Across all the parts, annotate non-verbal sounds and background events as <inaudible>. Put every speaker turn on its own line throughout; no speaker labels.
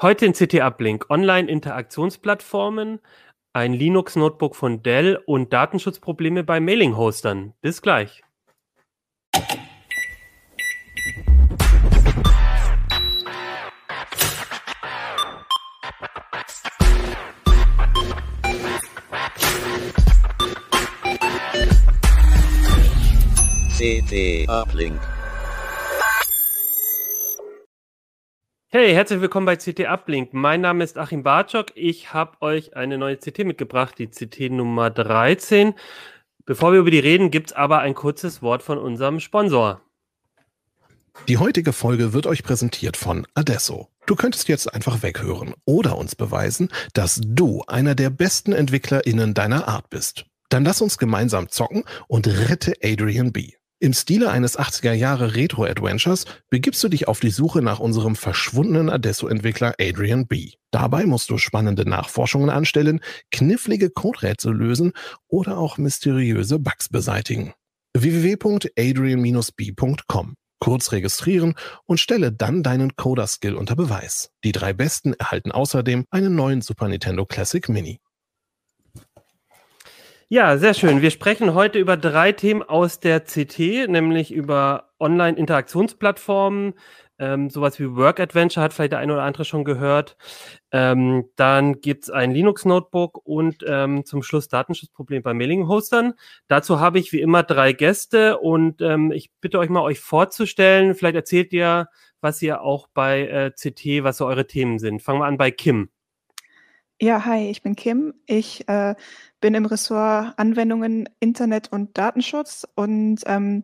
Heute in CT Uplink Online-Interaktionsplattformen, ein Linux-Notebook von Dell und Datenschutzprobleme bei Mailing-Hostern. Bis gleich.
CT Uplink.
Hey, herzlich willkommen bei CT Uplink. Mein Name ist Achim Bartschok. Ich habe euch eine neue CT mitgebracht, die CT Nummer 13. Bevor wir über die reden, gibt es aber ein kurzes Wort von unserem Sponsor.
Die heutige Folge wird euch präsentiert von Adesso. Du könntest jetzt einfach weghören oder uns beweisen, dass du einer der besten EntwicklerInnen deiner Art bist. Dann lass uns gemeinsam zocken und rette Adrian B. Im Stile eines 80er Jahre Retro-Adventures begibst du dich auf die Suche nach unserem verschwundenen Adesso-Entwickler Adrian B. Dabei musst du spannende Nachforschungen anstellen, knifflige Coderätsel lösen oder auch mysteriöse Bugs beseitigen. www.adrian-b.com Kurz registrieren und stelle dann deinen Coder-Skill unter Beweis. Die drei Besten erhalten außerdem einen neuen Super Nintendo Classic Mini.
Ja, sehr schön. Wir sprechen heute über drei Themen aus der CT, nämlich über Online-Interaktionsplattformen, ähm, sowas wie Work Adventure hat vielleicht der eine oder andere schon gehört. Ähm, dann gibt's ein Linux-Notebook und ähm, zum Schluss Datenschutzproblem bei Mailing-Hostern. Dazu habe ich wie immer drei Gäste und ähm, ich bitte euch mal, euch vorzustellen. Vielleicht erzählt ihr, was ihr auch bei äh, CT, was so eure Themen sind. Fangen wir an bei Kim.
Ja, hi, ich bin Kim. Ich äh, bin im Ressort Anwendungen, Internet und Datenschutz und ähm,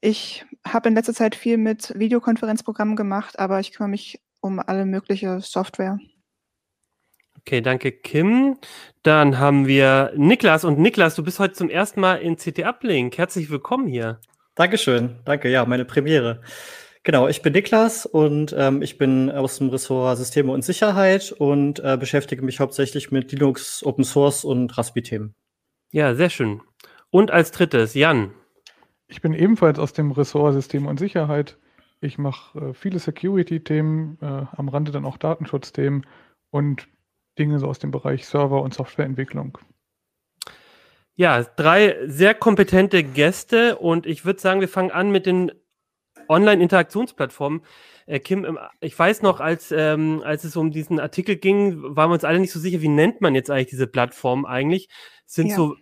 ich habe in letzter Zeit viel mit Videokonferenzprogrammen gemacht, aber ich kümmere mich um alle mögliche Software.
Okay, danke Kim. Dann haben wir Niklas und Niklas, du bist heute zum ersten Mal in CT Uplink. Herzlich willkommen hier.
Dankeschön, danke, ja, meine Premiere. Genau, ich bin Niklas und ähm, ich bin aus dem Ressort Systeme und Sicherheit und äh, beschäftige mich hauptsächlich mit Linux, Open Source und Raspi-Themen.
Ja, sehr schön. Und als drittes, Jan.
Ich bin ebenfalls aus dem Ressort Systeme und Sicherheit. Ich mache äh, viele Security-Themen, äh, am Rande dann auch Datenschutzthemen und Dinge so aus dem Bereich Server- und Softwareentwicklung.
Ja, drei sehr kompetente Gäste und ich würde sagen, wir fangen an mit den Online-Interaktionsplattformen. Äh, Kim, ich weiß noch, als, ähm, als es um diesen Artikel ging, waren wir uns alle nicht so sicher, wie nennt man jetzt eigentlich diese Plattformen eigentlich? Sind ja. so,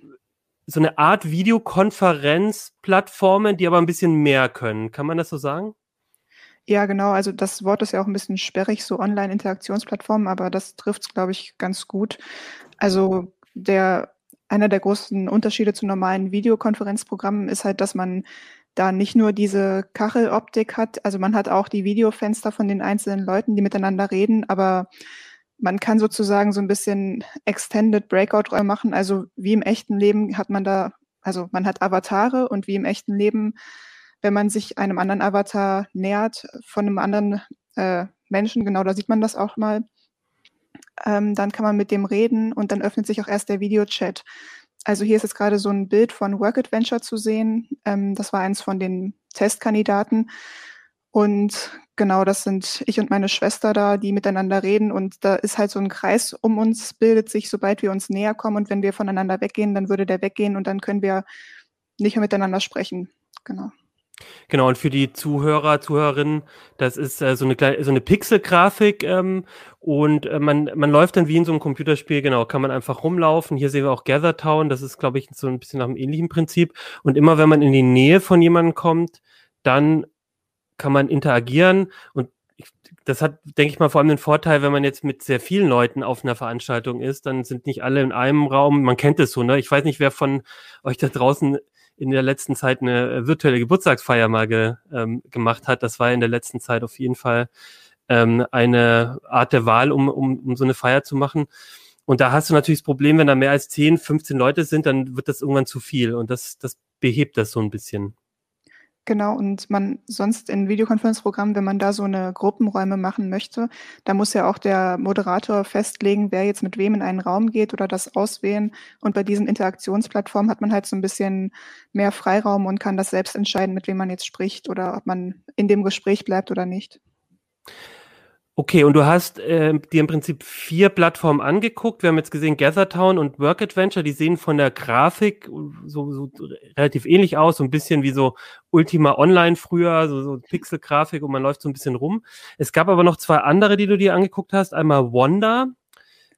so eine Art Videokonferenzplattformen, die aber ein bisschen mehr können. Kann man das so sagen?
Ja, genau. Also das Wort ist ja auch ein bisschen sperrig, so Online-Interaktionsplattformen, aber das trifft es, glaube ich, ganz gut. Also der einer der großen Unterschiede zu normalen Videokonferenzprogrammen ist halt, dass man da nicht nur diese Kacheloptik hat, also man hat auch die Videofenster von den einzelnen Leuten, die miteinander reden, aber man kann sozusagen so ein bisschen Extended Breakout-Räume machen. Also wie im echten Leben hat man da, also man hat Avatare und wie im echten Leben, wenn man sich einem anderen Avatar nähert von einem anderen äh, Menschen, genau da sieht man das auch mal, ähm, dann kann man mit dem reden und dann öffnet sich auch erst der Videochat. Also hier ist jetzt gerade so ein Bild von Work Adventure zu sehen. Ähm, das war eins von den Testkandidaten. Und genau, das sind ich und meine Schwester da, die miteinander reden. Und da ist halt so ein Kreis um uns, bildet sich, sobald wir uns näher kommen. Und wenn wir voneinander weggehen, dann würde der weggehen und dann können wir nicht mehr miteinander sprechen. Genau.
Genau, und für die Zuhörer, Zuhörerinnen, das ist äh, so eine, so eine Pixel-Grafik ähm, und äh, man, man läuft dann wie in so einem Computerspiel, genau, kann man einfach rumlaufen. Hier sehen wir auch Gather Town, das ist, glaube ich, so ein bisschen nach einem ähnlichen Prinzip. Und immer wenn man in die Nähe von jemandem kommt, dann kann man interagieren und das hat, denke ich mal, vor allem den Vorteil, wenn man jetzt mit sehr vielen Leuten auf einer Veranstaltung ist, dann sind nicht alle in einem Raum. Man kennt es so, ne? Ich weiß nicht, wer von euch da draußen in der letzten Zeit eine äh, virtuelle Geburtstagsfeier mal ge, ähm, gemacht hat. Das war in der letzten Zeit auf jeden Fall ähm, eine Art der Wahl, um, um, um so eine Feier zu machen. Und da hast du natürlich das Problem, wenn da mehr als 10, 15 Leute sind, dann wird das irgendwann zu viel. Und das, das behebt das so ein bisschen.
Genau, und man sonst in Videokonferenzprogrammen, wenn man da so eine Gruppenräume machen möchte, da muss ja auch der Moderator festlegen, wer jetzt mit wem in einen Raum geht oder das auswählen. Und bei diesen Interaktionsplattformen hat man halt so ein bisschen mehr Freiraum und kann das selbst entscheiden, mit wem man jetzt spricht oder ob man in dem Gespräch bleibt oder nicht.
Okay, und du hast äh, dir im Prinzip vier Plattformen angeguckt. Wir haben jetzt gesehen Gathertown und Work Adventure, die sehen von der Grafik so, so relativ ähnlich aus, so ein bisschen wie so Ultima Online früher, so, so Pixel-Grafik und man läuft so ein bisschen rum. Es gab aber noch zwei andere, die du dir angeguckt hast. Einmal Wanda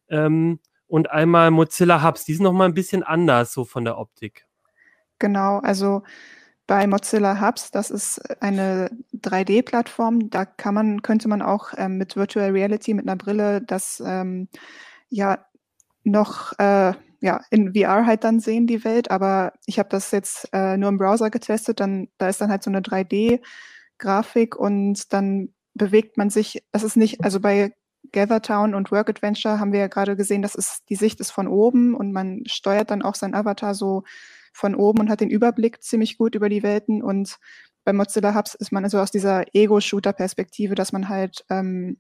ähm, und einmal Mozilla Hubs. Die sind noch mal ein bisschen anders so von der Optik.
Genau, also bei Mozilla Hubs, das ist eine 3D-Plattform, da kann man, könnte man auch ähm, mit Virtual Reality, mit einer Brille, das ähm, ja noch äh, ja, in VR halt dann sehen, die Welt. Aber ich habe das jetzt äh, nur im Browser getestet, dann da ist dann halt so eine 3D-Grafik und dann bewegt man sich, das ist nicht, also bei Gathertown und Work Adventure haben wir ja gerade gesehen, das ist, die Sicht ist von oben und man steuert dann auch sein Avatar so von oben und hat den Überblick ziemlich gut über die Welten. Und bei Mozilla Hubs ist man also aus dieser Ego-Shooter-Perspektive, dass man halt ähm,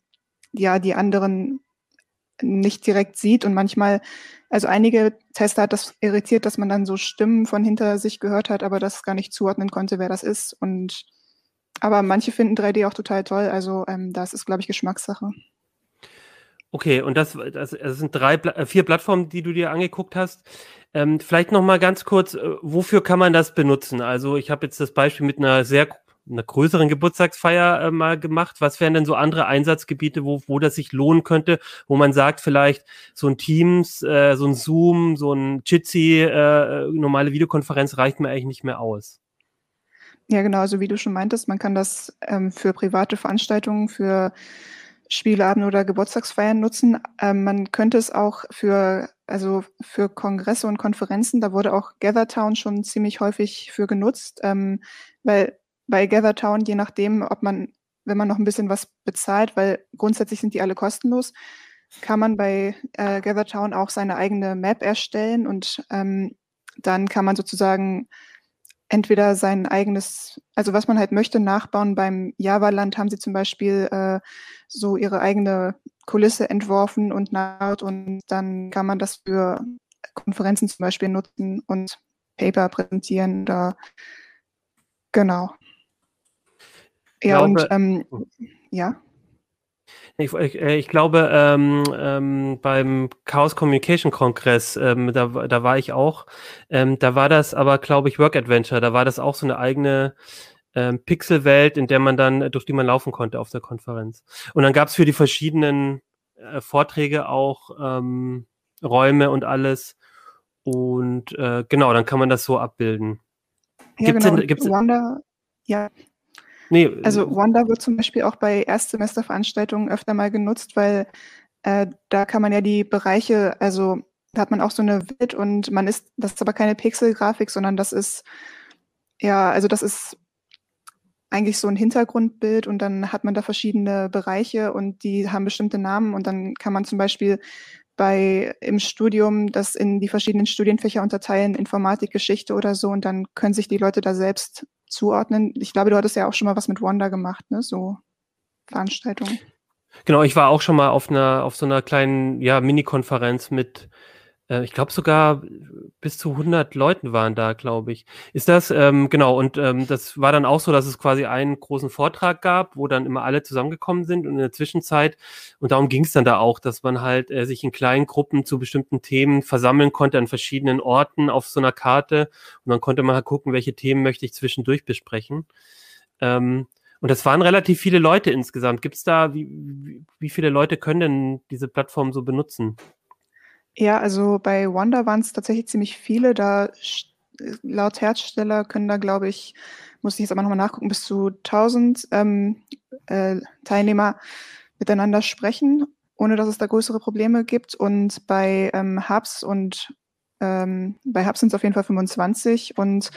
ja die anderen nicht direkt sieht und manchmal, also einige Tester hat das irritiert, dass man dann so Stimmen von hinter sich gehört hat, aber das gar nicht zuordnen konnte, wer das ist. Und aber manche finden 3D auch total toll, also ähm, das ist, glaube ich, Geschmackssache.
Okay, und das, das, das sind drei, äh, vier Plattformen, die du dir angeguckt hast. Ähm, vielleicht noch mal ganz kurz, äh, wofür kann man das benutzen? Also ich habe jetzt das Beispiel mit einer sehr einer größeren Geburtstagsfeier äh, mal gemacht. Was wären denn so andere Einsatzgebiete, wo, wo das sich lohnen könnte, wo man sagt, vielleicht so ein Teams, äh, so ein Zoom, so ein Jitsi, äh, normale Videokonferenz reicht mir eigentlich nicht mehr aus?
Ja, genau, also wie du schon meintest, man kann das ähm, für private Veranstaltungen, für Spieleabend oder Geburtstagsfeiern nutzen. Ähm, man könnte es auch für, also für Kongresse und Konferenzen, da wurde auch Gathertown schon ziemlich häufig für genutzt, ähm, weil bei Gathertown, je nachdem, ob man, wenn man noch ein bisschen was bezahlt, weil grundsätzlich sind die alle kostenlos, kann man bei äh, Gathertown auch seine eigene Map erstellen und ähm, dann kann man sozusagen entweder sein eigenes, also was man halt möchte, nachbauen. Beim Java-Land haben sie zum Beispiel äh, so ihre eigene Kulisse entworfen und naht und dann kann man das für Konferenzen zum Beispiel nutzen und Paper präsentieren oder genau. Ja, glaube, und ähm, ja.
Ich, ich, äh, ich glaube, ähm, ähm, beim Chaos Communication Kongress, ähm, da, da war ich auch, ähm, da war das aber, glaube ich, Work Adventure, da war das auch so eine eigene ähm, Pixelwelt, in der man dann, durch die man laufen konnte auf der Konferenz. Und dann gab es für die verschiedenen äh, Vorträge auch ähm, Räume und alles. Und äh, genau, dann kann man das so abbilden.
Ja, gibt's genau. Denn, gibt's Wanda, ja, Nee, also Wanda wird zum Beispiel auch bei Erstsemesterveranstaltungen öfter mal genutzt, weil äh, da kann man ja die Bereiche, also da hat man auch so eine Welt und man ist, das ist aber keine Pixelgrafik, sondern das ist, ja, also das ist eigentlich so ein Hintergrundbild und dann hat man da verschiedene Bereiche und die haben bestimmte Namen und dann kann man zum Beispiel bei im Studium das in die verschiedenen Studienfächer unterteilen, Informatik, Geschichte oder so und dann können sich die Leute da selbst zuordnen. Ich glaube, du hattest ja auch schon mal was mit Wanda gemacht, ne? So Veranstaltungen.
Genau, ich war auch schon mal auf einer, auf so einer kleinen, ja, Mini-Konferenz mit äh, ich glaube sogar bis zu 100 Leuten waren da, glaube ich. Ist das, ähm, genau, und ähm, das war dann auch so, dass es quasi einen großen Vortrag gab, wo dann immer alle zusammengekommen sind und in der Zwischenzeit, und darum ging es dann da auch, dass man halt äh, sich in kleinen Gruppen zu bestimmten Themen versammeln konnte an verschiedenen Orten auf so einer Karte und dann konnte man halt gucken, welche Themen möchte ich zwischendurch besprechen. Ähm, und das waren relativ viele Leute insgesamt. Gibt es da, wie, wie, wie viele Leute können denn diese Plattform so benutzen?
Ja, also bei Wanda waren es tatsächlich ziemlich viele. Da laut Hersteller können da, glaube ich, muss ich jetzt aber nochmal nachgucken, bis zu 1000 ähm, äh, Teilnehmer miteinander sprechen, ohne dass es da größere Probleme gibt. Und bei ähm, Hubs und ähm, bei Hubs sind es auf jeden Fall 25 und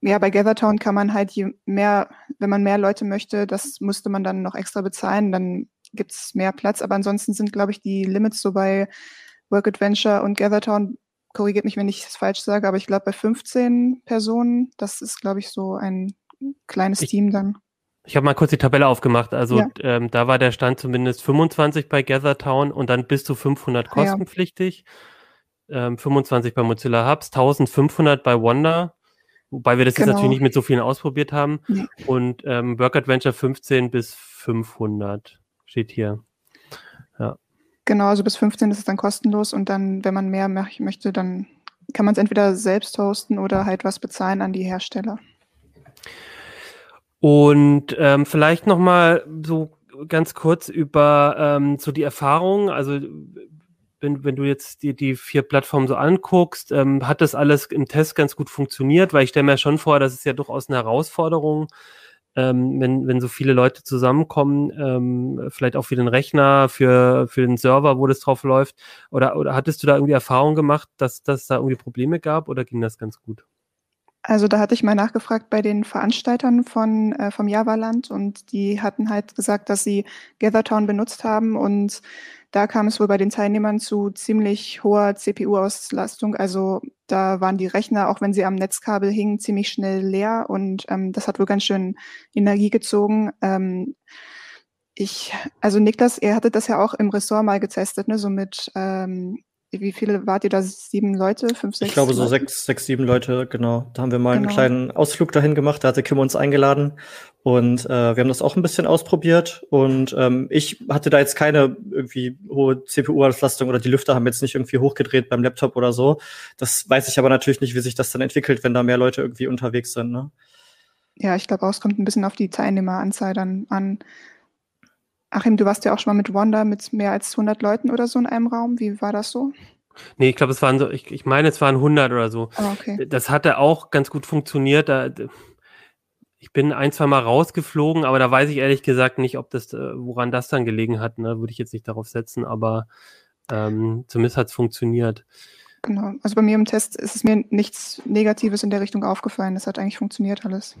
ja, bei Gathertown kann man halt je mehr, wenn man mehr Leute möchte, das musste man dann noch extra bezahlen, dann gibt es mehr Platz. Aber ansonsten sind, glaube ich, die Limits so bei Work Adventure und Gathertown, korrigiert mich, wenn ich es falsch sage, aber ich glaube bei 15 Personen, das ist, glaube ich, so ein kleines ich, Team dann.
Ich habe mal kurz die Tabelle aufgemacht. Also ja. ähm, da war der Stand zumindest 25 bei Gathertown und dann bis zu 500 kostenpflichtig. Ja. Ähm, 25 bei Mozilla Hubs, 1500 bei Wanda, wobei wir das genau. jetzt natürlich nicht mit so vielen ausprobiert haben. Ja. Und ähm, Work Adventure 15 bis 500 steht hier.
Ja. Genau, also bis 15 ist es dann kostenlos und dann, wenn man mehr möchte, dann kann man es entweder selbst hosten oder halt was bezahlen an die Hersteller.
Und ähm, vielleicht noch mal so ganz kurz über ähm, so die Erfahrung. Also wenn, wenn du jetzt die, die vier Plattformen so anguckst, ähm, hat das alles im Test ganz gut funktioniert, weil ich stelle mir schon vor, das ist ja durchaus eine Herausforderung, ähm, wenn, wenn so viele Leute zusammenkommen, ähm, vielleicht auch für den Rechner, für, für den Server, wo das drauf läuft. Oder, oder hattest du da irgendwie Erfahrung gemacht, dass, dass da irgendwie Probleme gab oder ging das ganz gut?
Also da hatte ich mal nachgefragt bei den Veranstaltern von, äh, vom Java-Land und die hatten halt gesagt, dass sie GatherTown benutzt haben und da kam es wohl bei den Teilnehmern zu ziemlich hoher CPU-Auslastung. Also da waren die Rechner, auch wenn sie am Netzkabel hingen, ziemlich schnell leer und ähm, das hat wohl ganz schön Energie gezogen. Ähm, ich, also Niklas, er hatte das ja auch im Ressort mal getestet, ne, so mit ähm, wie viele wart ihr da? Sieben Leute? Fünf,
sechs? Ich glaube, so sechs, sechs, sieben Leute, genau. Da haben wir mal genau. einen kleinen Ausflug dahin gemacht. Da hatte Kim uns eingeladen. Und äh, wir haben das auch ein bisschen ausprobiert. Und ähm, ich hatte da jetzt keine irgendwie hohe CPU-Auslastung oder die Lüfter haben jetzt nicht irgendwie hochgedreht beim Laptop oder so. Das weiß ich aber natürlich nicht, wie sich das dann entwickelt, wenn da mehr Leute irgendwie unterwegs sind. Ne?
Ja, ich glaube auch, es kommt ein bisschen auf die Teilnehmeranzahl dann an. Achim, du warst ja auch schon mal mit Wanda mit mehr als 100 Leuten oder so in einem Raum. Wie war das so?
Nee, ich glaube, es waren so, ich, ich meine, es waren 100 oder so. Oh, okay. Das hatte auch ganz gut funktioniert. Da, ich bin ein, zwei Mal rausgeflogen, aber da weiß ich ehrlich gesagt nicht, ob das, äh, woran das dann gelegen hat. Ne? Würde ich jetzt nicht darauf setzen, aber ähm, zumindest hat es funktioniert.
Genau. Also bei mir im Test ist es mir nichts Negatives in der Richtung aufgefallen. Das hat eigentlich funktioniert alles.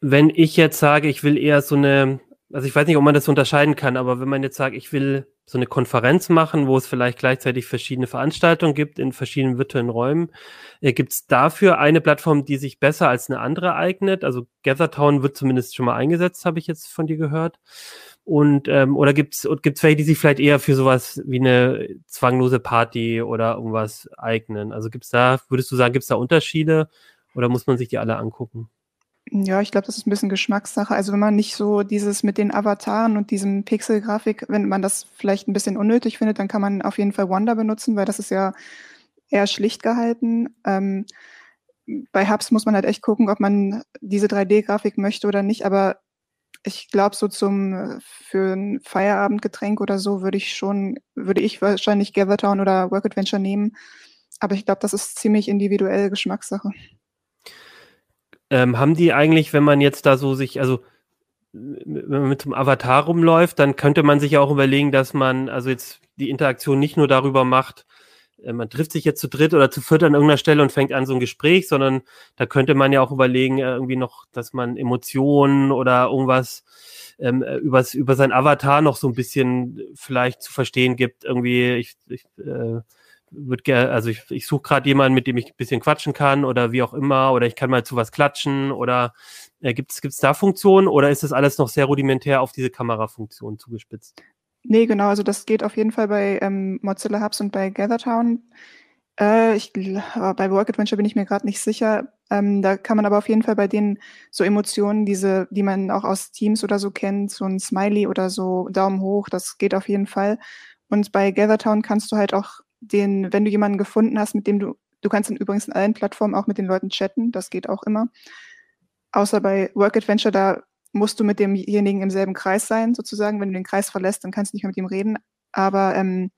Wenn ich jetzt sage, ich will eher so eine also ich weiß nicht, ob man das unterscheiden kann, aber wenn man jetzt sagt, ich will so eine Konferenz machen, wo es vielleicht gleichzeitig verschiedene Veranstaltungen gibt in verschiedenen virtuellen Räumen, äh, gibt es dafür eine Plattform, die sich besser als eine andere eignet? Also GatherTown wird zumindest schon mal eingesetzt, habe ich jetzt von dir gehört. Und ähm, oder gibt es gibt's welche, die sich vielleicht eher für sowas wie eine zwanglose Party oder irgendwas eignen? Also gibt es da, würdest du sagen, gibt es da Unterschiede oder muss man sich die alle angucken?
Ja, ich glaube, das ist ein bisschen Geschmackssache. Also wenn man nicht so dieses mit den Avataren und diesem Pixelgrafik, wenn man das vielleicht ein bisschen unnötig findet, dann kann man auf jeden Fall Wonder benutzen, weil das ist ja eher schlicht gehalten. Ähm, bei Hubs muss man halt echt gucken, ob man diese 3D-Grafik möchte oder nicht. Aber ich glaube, so zum für ein Feierabendgetränk oder so würde ich schon, würde ich wahrscheinlich Gathertown oder Work Adventure nehmen. Aber ich glaube, das ist ziemlich individuell Geschmackssache.
Ähm, haben die eigentlich, wenn man jetzt da so sich, also wenn man mit dem Avatar rumläuft, dann könnte man sich ja auch überlegen, dass man also jetzt die Interaktion nicht nur darüber macht, äh, man trifft sich jetzt zu dritt oder zu viert an irgendeiner Stelle und fängt an so ein Gespräch, sondern da könnte man ja auch überlegen, äh, irgendwie noch, dass man Emotionen oder irgendwas ähm, äh, übers, über sein Avatar noch so ein bisschen vielleicht zu verstehen gibt. Irgendwie, ich, ich äh, würde gerne, also ich, ich suche gerade jemanden, mit dem ich ein bisschen quatschen kann oder wie auch immer, oder ich kann mal zu was klatschen oder äh, gibt es da Funktionen oder ist das alles noch sehr rudimentär auf diese Kamerafunktion zugespitzt?
Nee, genau, also das geht auf jeden Fall bei ähm, Mozilla Hubs und bei GatherTown. Äh, ich, bei Work Adventure bin ich mir gerade nicht sicher. Ähm, da kann man aber auf jeden Fall bei denen so Emotionen, diese, die man auch aus Teams oder so kennt, so ein Smiley oder so Daumen hoch, das geht auf jeden Fall. Und bei GatherTown kannst du halt auch den, wenn du jemanden gefunden hast, mit dem du, du kannst dann übrigens in allen Plattformen auch mit den Leuten chatten, das geht auch immer. Außer bei Work Adventure, da musst du mit demjenigen im selben Kreis sein, sozusagen. Wenn du den Kreis verlässt, dann kannst du nicht mehr mit ihm reden. Aber ähm,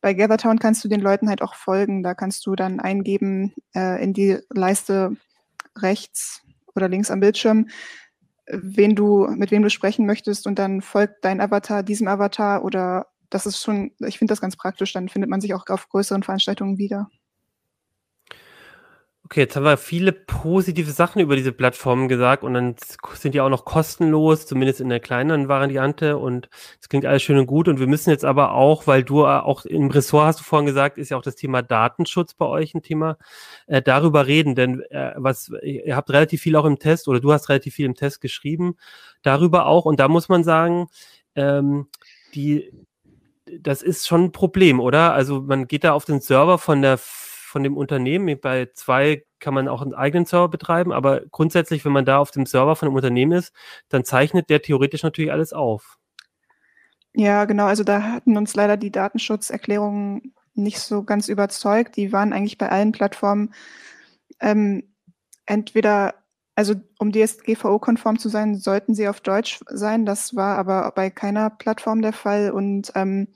bei GatherTown kannst du den Leuten halt auch folgen. Da kannst du dann eingeben äh, in die Leiste rechts oder links am Bildschirm, wen du, mit wem du sprechen möchtest und dann folgt dein Avatar diesem Avatar oder das ist schon, ich finde das ganz praktisch, dann findet man sich auch auf größeren Veranstaltungen wieder.
Okay, jetzt haben wir viele positive Sachen über diese Plattformen gesagt und dann sind die auch noch kostenlos, zumindest in der kleineren Variante und es klingt alles schön und gut und wir müssen jetzt aber auch, weil du auch im Ressort hast du vorhin gesagt, ist ja auch das Thema Datenschutz bei euch ein Thema, äh, darüber reden, denn äh, was ihr habt relativ viel auch im Test oder du hast relativ viel im Test geschrieben darüber auch und da muss man sagen, ähm, die das ist schon ein Problem, oder? Also man geht da auf den Server von der von dem Unternehmen. Bei zwei kann man auch einen eigenen Server betreiben, aber grundsätzlich, wenn man da auf dem Server von einem Unternehmen ist, dann zeichnet der theoretisch natürlich alles auf.
Ja, genau. Also da hatten uns leider die Datenschutzerklärungen nicht so ganz überzeugt. Die waren eigentlich bei allen Plattformen ähm, entweder, also um DSGVO-konform zu sein, sollten sie auf Deutsch sein. Das war aber bei keiner Plattform der Fall. Und ähm,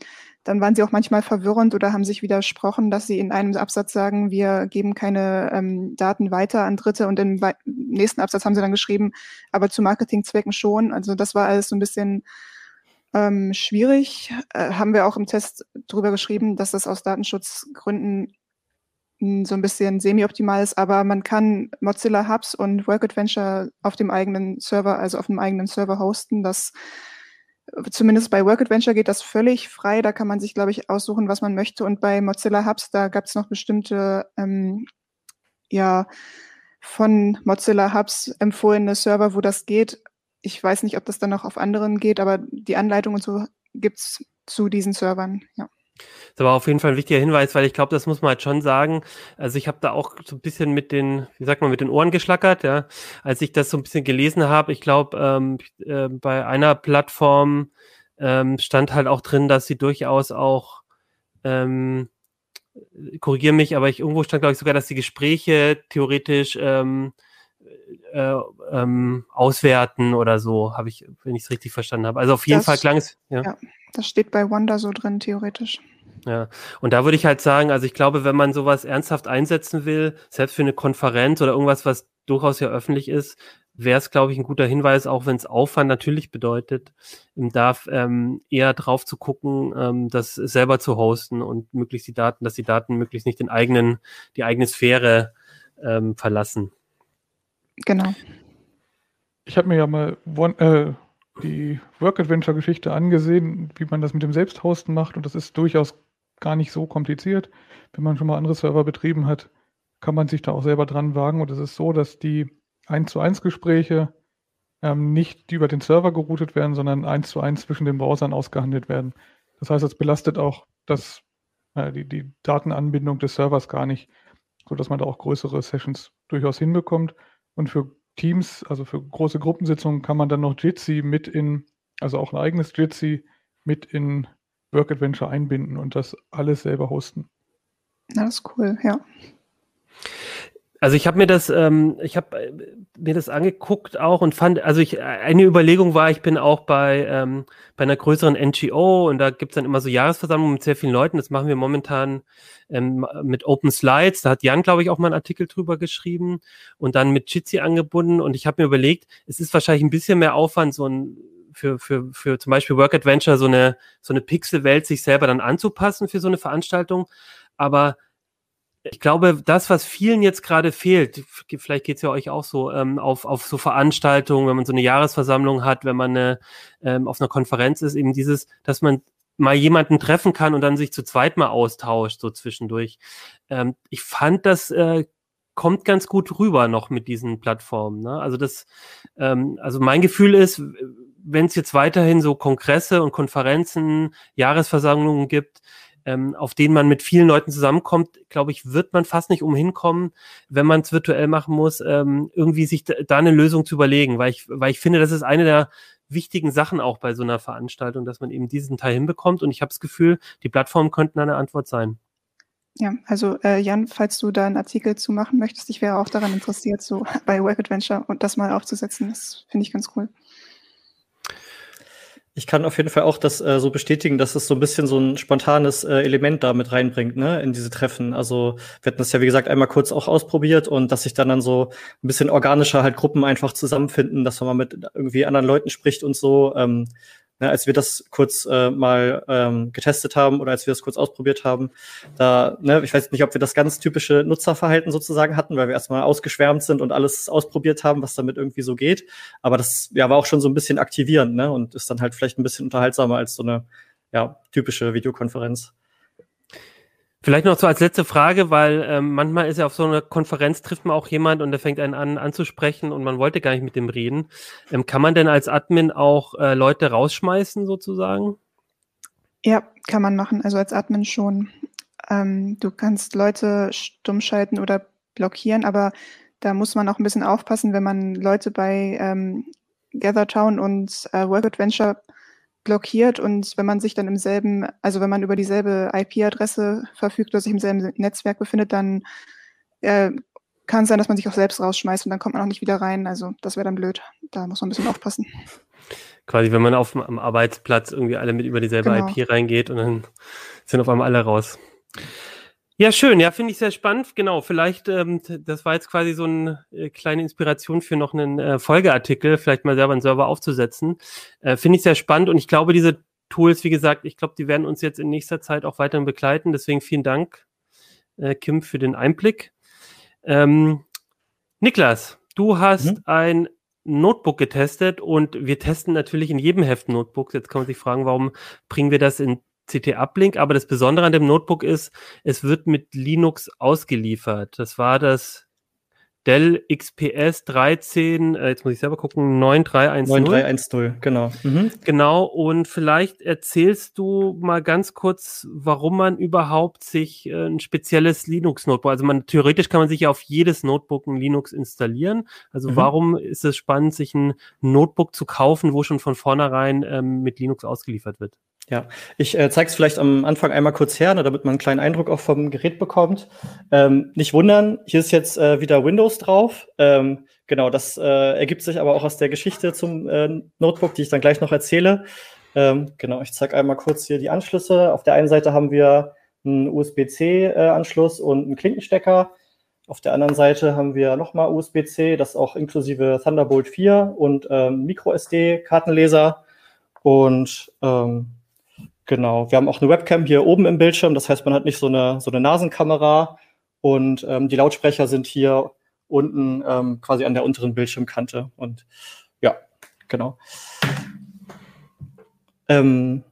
dann waren sie auch manchmal verwirrend oder haben sich widersprochen, dass sie in einem Absatz sagen, wir geben keine ähm, Daten weiter an Dritte und im nächsten Absatz haben sie dann geschrieben, aber zu Marketingzwecken schon. Also das war alles so ein bisschen ähm, schwierig. Äh, haben wir auch im Test drüber geschrieben, dass das aus Datenschutzgründen so ein bisschen semi-optimal ist, aber man kann Mozilla Hubs und Work Adventure auf dem eigenen Server, also auf dem eigenen Server hosten. Das zumindest bei Work Adventure geht das völlig frei. Da kann man sich, glaube ich, aussuchen, was man möchte. Und bei Mozilla Hubs, da gab es noch bestimmte, ähm, ja, von Mozilla Hubs empfohlene Server, wo das geht. Ich weiß nicht, ob das dann noch auf anderen geht, aber die Anleitung und so gibt's zu diesen Servern, ja.
Das war auf jeden Fall ein wichtiger Hinweis, weil ich glaube, das muss man halt schon sagen. Also ich habe da auch so ein bisschen mit den, wie sagt man, mit den Ohren geschlackert, ja. Als ich das so ein bisschen gelesen habe, ich glaube, ähm, äh, bei einer Plattform ähm, stand halt auch drin, dass sie durchaus auch ähm, korrigiere mich, aber ich irgendwo stand, glaube ich, sogar, dass die Gespräche theoretisch ähm, äh, ähm, auswerten oder so, habe ich, wenn ich es richtig verstanden habe. Also auf jeden das, Fall klang es.
Ja. ja, das steht bei Wanda so drin, theoretisch.
Ja, und da würde ich halt sagen, also ich glaube, wenn man sowas ernsthaft einsetzen will, selbst für eine Konferenz oder irgendwas, was durchaus ja öffentlich ist, wäre es, glaube ich, ein guter Hinweis, auch wenn es Aufwand natürlich bedeutet, im darf ähm, eher drauf zu gucken, ähm, das selber zu hosten und möglichst die Daten, dass die Daten möglichst nicht den eigenen, die eigene Sphäre ähm, verlassen.
Genau.
Ich habe mir ja mal one, äh, die Work Adventure Geschichte angesehen, wie man das mit dem Selbsthosten macht und das ist durchaus gar nicht so kompliziert. Wenn man schon mal andere Server betrieben hat, kann man sich da auch selber dran wagen. Und es ist so, dass die 1 zu 1 Gespräche ähm, nicht über den Server geroutet werden, sondern 1 zu 1 zwischen den Browsern ausgehandelt werden. Das heißt, es belastet auch das, äh, die, die Datenanbindung des Servers gar nicht, sodass man da auch größere Sessions durchaus hinbekommt. Und für Teams, also für große Gruppensitzungen, kann man dann noch Jitsi mit in, also auch ein eigenes Jitsi mit in Work Adventure einbinden und das alles selber hosten.
Na, das ist cool, ja.
Also ich habe mir das, ähm, ich habe äh, mir das angeguckt auch und fand, also ich, eine Überlegung war, ich bin auch bei, ähm, bei einer größeren NGO und da gibt's dann immer so Jahresversammlungen mit sehr vielen Leuten. Das machen wir momentan ähm, mit Open Slides. Da hat Jan, glaube ich, auch mal einen Artikel drüber geschrieben und dann mit Jitsi angebunden. Und ich habe mir überlegt, es ist wahrscheinlich ein bisschen mehr Aufwand, so ein für, für, für zum Beispiel Work Adventure so eine, so eine Pixelwelt sich selber dann anzupassen für so eine Veranstaltung. Aber ich glaube, das, was vielen jetzt gerade fehlt, vielleicht geht's ja euch auch so, ähm, auf, auf so Veranstaltungen, wenn man so eine Jahresversammlung hat, wenn man eine, ähm, auf einer Konferenz ist, eben dieses, dass man mal jemanden treffen kann und dann sich zu zweit mal austauscht, so zwischendurch. Ähm, ich fand, das äh, kommt ganz gut rüber noch mit diesen Plattformen. Ne? Also das, ähm, also mein Gefühl ist, wenn es jetzt weiterhin so Kongresse und Konferenzen, Jahresversammlungen gibt, ähm, auf denen man mit vielen Leuten zusammenkommt, glaube ich, wird man fast nicht umhin kommen, wenn man es virtuell machen muss, ähm, irgendwie sich da eine Lösung zu überlegen, weil ich, weil ich finde, das ist eine der wichtigen Sachen auch bei so einer Veranstaltung, dass man eben diesen Teil hinbekommt. Und ich habe das Gefühl, die Plattformen könnten eine Antwort sein.
Ja, also äh, Jan, falls du da einen Artikel zu machen möchtest, ich wäre auch daran interessiert, so <laughs> bei Work Adventure und das mal aufzusetzen. Das finde ich ganz cool.
Ich kann auf jeden Fall auch das äh, so bestätigen, dass es so ein bisschen so ein spontanes äh, Element da mit reinbringt, ne, in diese Treffen. Also wir hatten das ja, wie gesagt, einmal kurz auch ausprobiert und dass sich dann dann so ein bisschen organischer halt Gruppen einfach zusammenfinden, dass man mal mit irgendwie anderen Leuten spricht und so. Ähm, Ne, als wir das kurz äh, mal ähm, getestet haben oder als wir das kurz ausprobiert haben, da, ne, ich weiß nicht, ob wir das ganz typische Nutzerverhalten sozusagen hatten, weil wir erstmal ausgeschwärmt sind und alles ausprobiert haben, was damit irgendwie so geht. Aber das ja, war auch schon so ein bisschen aktivierend, ne? Und ist dann halt vielleicht ein bisschen unterhaltsamer als so eine ja, typische Videokonferenz.
Vielleicht noch so als letzte Frage, weil ähm, manchmal ist ja auf so einer Konferenz trifft man auch jemand und der fängt einen an anzusprechen und man wollte gar nicht mit dem reden. Ähm, kann man denn als Admin auch äh, Leute rausschmeißen sozusagen?
Ja, kann man machen. Also als Admin schon. Ähm, du kannst Leute stumm schalten oder blockieren, aber da muss man auch ein bisschen aufpassen, wenn man Leute bei ähm, GatherTown und äh, Work Adventure blockiert und wenn man sich dann im selben, also wenn man über dieselbe IP-Adresse verfügt oder sich im selben Netzwerk befindet, dann äh, kann es sein, dass man sich auch selbst rausschmeißt und dann kommt man auch nicht wieder rein. Also das wäre dann blöd. Da muss man ein bisschen aufpassen.
Quasi, wenn man auf dem Arbeitsplatz irgendwie alle mit über dieselbe genau. IP reingeht und dann sind auf einmal alle raus. Ja, schön. Ja, finde ich sehr spannend. Genau, vielleicht, ähm, das war jetzt quasi so eine äh, kleine Inspiration für noch einen äh, Folgeartikel, vielleicht mal selber einen Server aufzusetzen. Äh, finde ich sehr spannend und ich glaube, diese Tools, wie gesagt, ich glaube, die werden uns jetzt in nächster Zeit auch weiterhin begleiten. Deswegen vielen Dank, äh, Kim, für den Einblick. Ähm, Niklas, du hast mhm. ein Notebook getestet und wir testen natürlich in jedem Heft Notebooks. Jetzt kann man sich fragen, warum bringen wir das in CT-Uplink, aber das Besondere an dem Notebook ist, es wird mit Linux ausgeliefert. Das war das Dell XPS 13, äh, jetzt muss ich selber gucken, 9310.
9310, genau.
Mhm. Genau, und vielleicht erzählst du mal ganz kurz, warum man überhaupt sich äh, ein spezielles Linux-Notebook, also man theoretisch kann man sich ja auf jedes Notebook ein Linux installieren. Also mhm. warum ist es spannend, sich ein Notebook zu kaufen, wo schon von vornherein ähm, mit Linux ausgeliefert wird?
Ja, ich äh, zeige es vielleicht am Anfang einmal kurz her, ne, damit man einen kleinen Eindruck auch vom Gerät bekommt. Ähm, nicht wundern, hier ist jetzt äh, wieder Windows drauf. Ähm, genau, das äh, ergibt sich aber auch aus der Geschichte zum äh, Notebook, die ich dann gleich noch erzähle. Ähm, genau, ich zeige einmal kurz hier die Anschlüsse. Auf der einen Seite haben wir einen USB-C-Anschluss äh, und einen Klinkenstecker. Auf der anderen Seite haben wir nochmal USB-C, das auch inklusive Thunderbolt 4 und ähm, MicroSD-Kartenleser. Und ähm, Genau. Wir haben auch eine Webcam hier oben im Bildschirm. Das heißt, man hat nicht so eine, so eine Nasenkamera. Und ähm, die Lautsprecher sind hier unten ähm, quasi an der unteren Bildschirmkante. Und ja, genau. Ähm,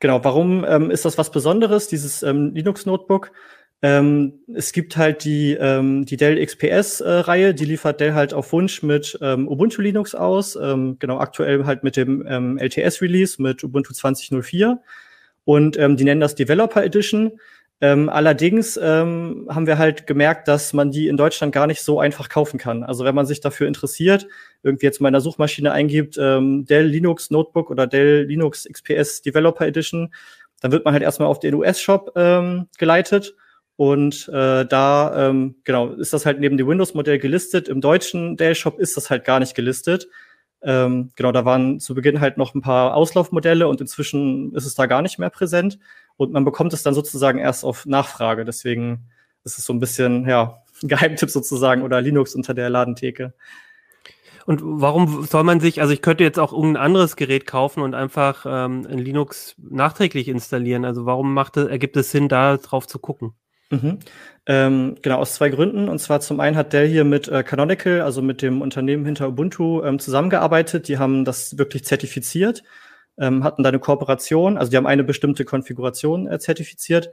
genau, warum ähm, ist das was Besonderes, dieses ähm, Linux-Notebook? Ähm, es gibt halt die, ähm, die Dell XPS-Reihe, äh, die liefert Dell halt auf Wunsch mit ähm, Ubuntu Linux aus. Ähm, genau, aktuell halt mit dem ähm, LTS-Release mit Ubuntu 20.04. Und ähm, die nennen das Developer Edition. Ähm, allerdings ähm, haben wir halt gemerkt, dass man die in Deutschland gar nicht so einfach kaufen kann. Also wenn man sich dafür interessiert, irgendwie jetzt mal in der Suchmaschine eingibt, ähm, Dell Linux Notebook oder Dell Linux XPS Developer Edition, dann wird man halt erstmal auf den US-Shop ähm, geleitet. Und äh, da, ähm, genau, ist das halt neben dem Windows-Modell gelistet. Im deutschen Dell-Shop ist das halt gar nicht gelistet. Ähm, genau, da waren zu Beginn halt noch ein paar Auslaufmodelle und inzwischen ist es da gar nicht mehr präsent. Und man bekommt es dann sozusagen erst auf Nachfrage. Deswegen ist es so ein bisschen, ja, ein Geheimtipp sozusagen oder Linux unter der Ladentheke.
Und warum soll man sich, also ich könnte jetzt auch irgendein anderes Gerät kaufen und einfach ähm, ein Linux nachträglich installieren. Also warum macht ergibt es Sinn, da drauf zu gucken?
Mhm. Ähm, genau, aus zwei Gründen. Und zwar zum einen hat Dell hier mit äh, Canonical, also mit dem Unternehmen hinter Ubuntu, ähm, zusammengearbeitet. Die haben das wirklich zertifiziert, ähm, hatten da eine Kooperation, also die haben eine bestimmte Konfiguration äh, zertifiziert.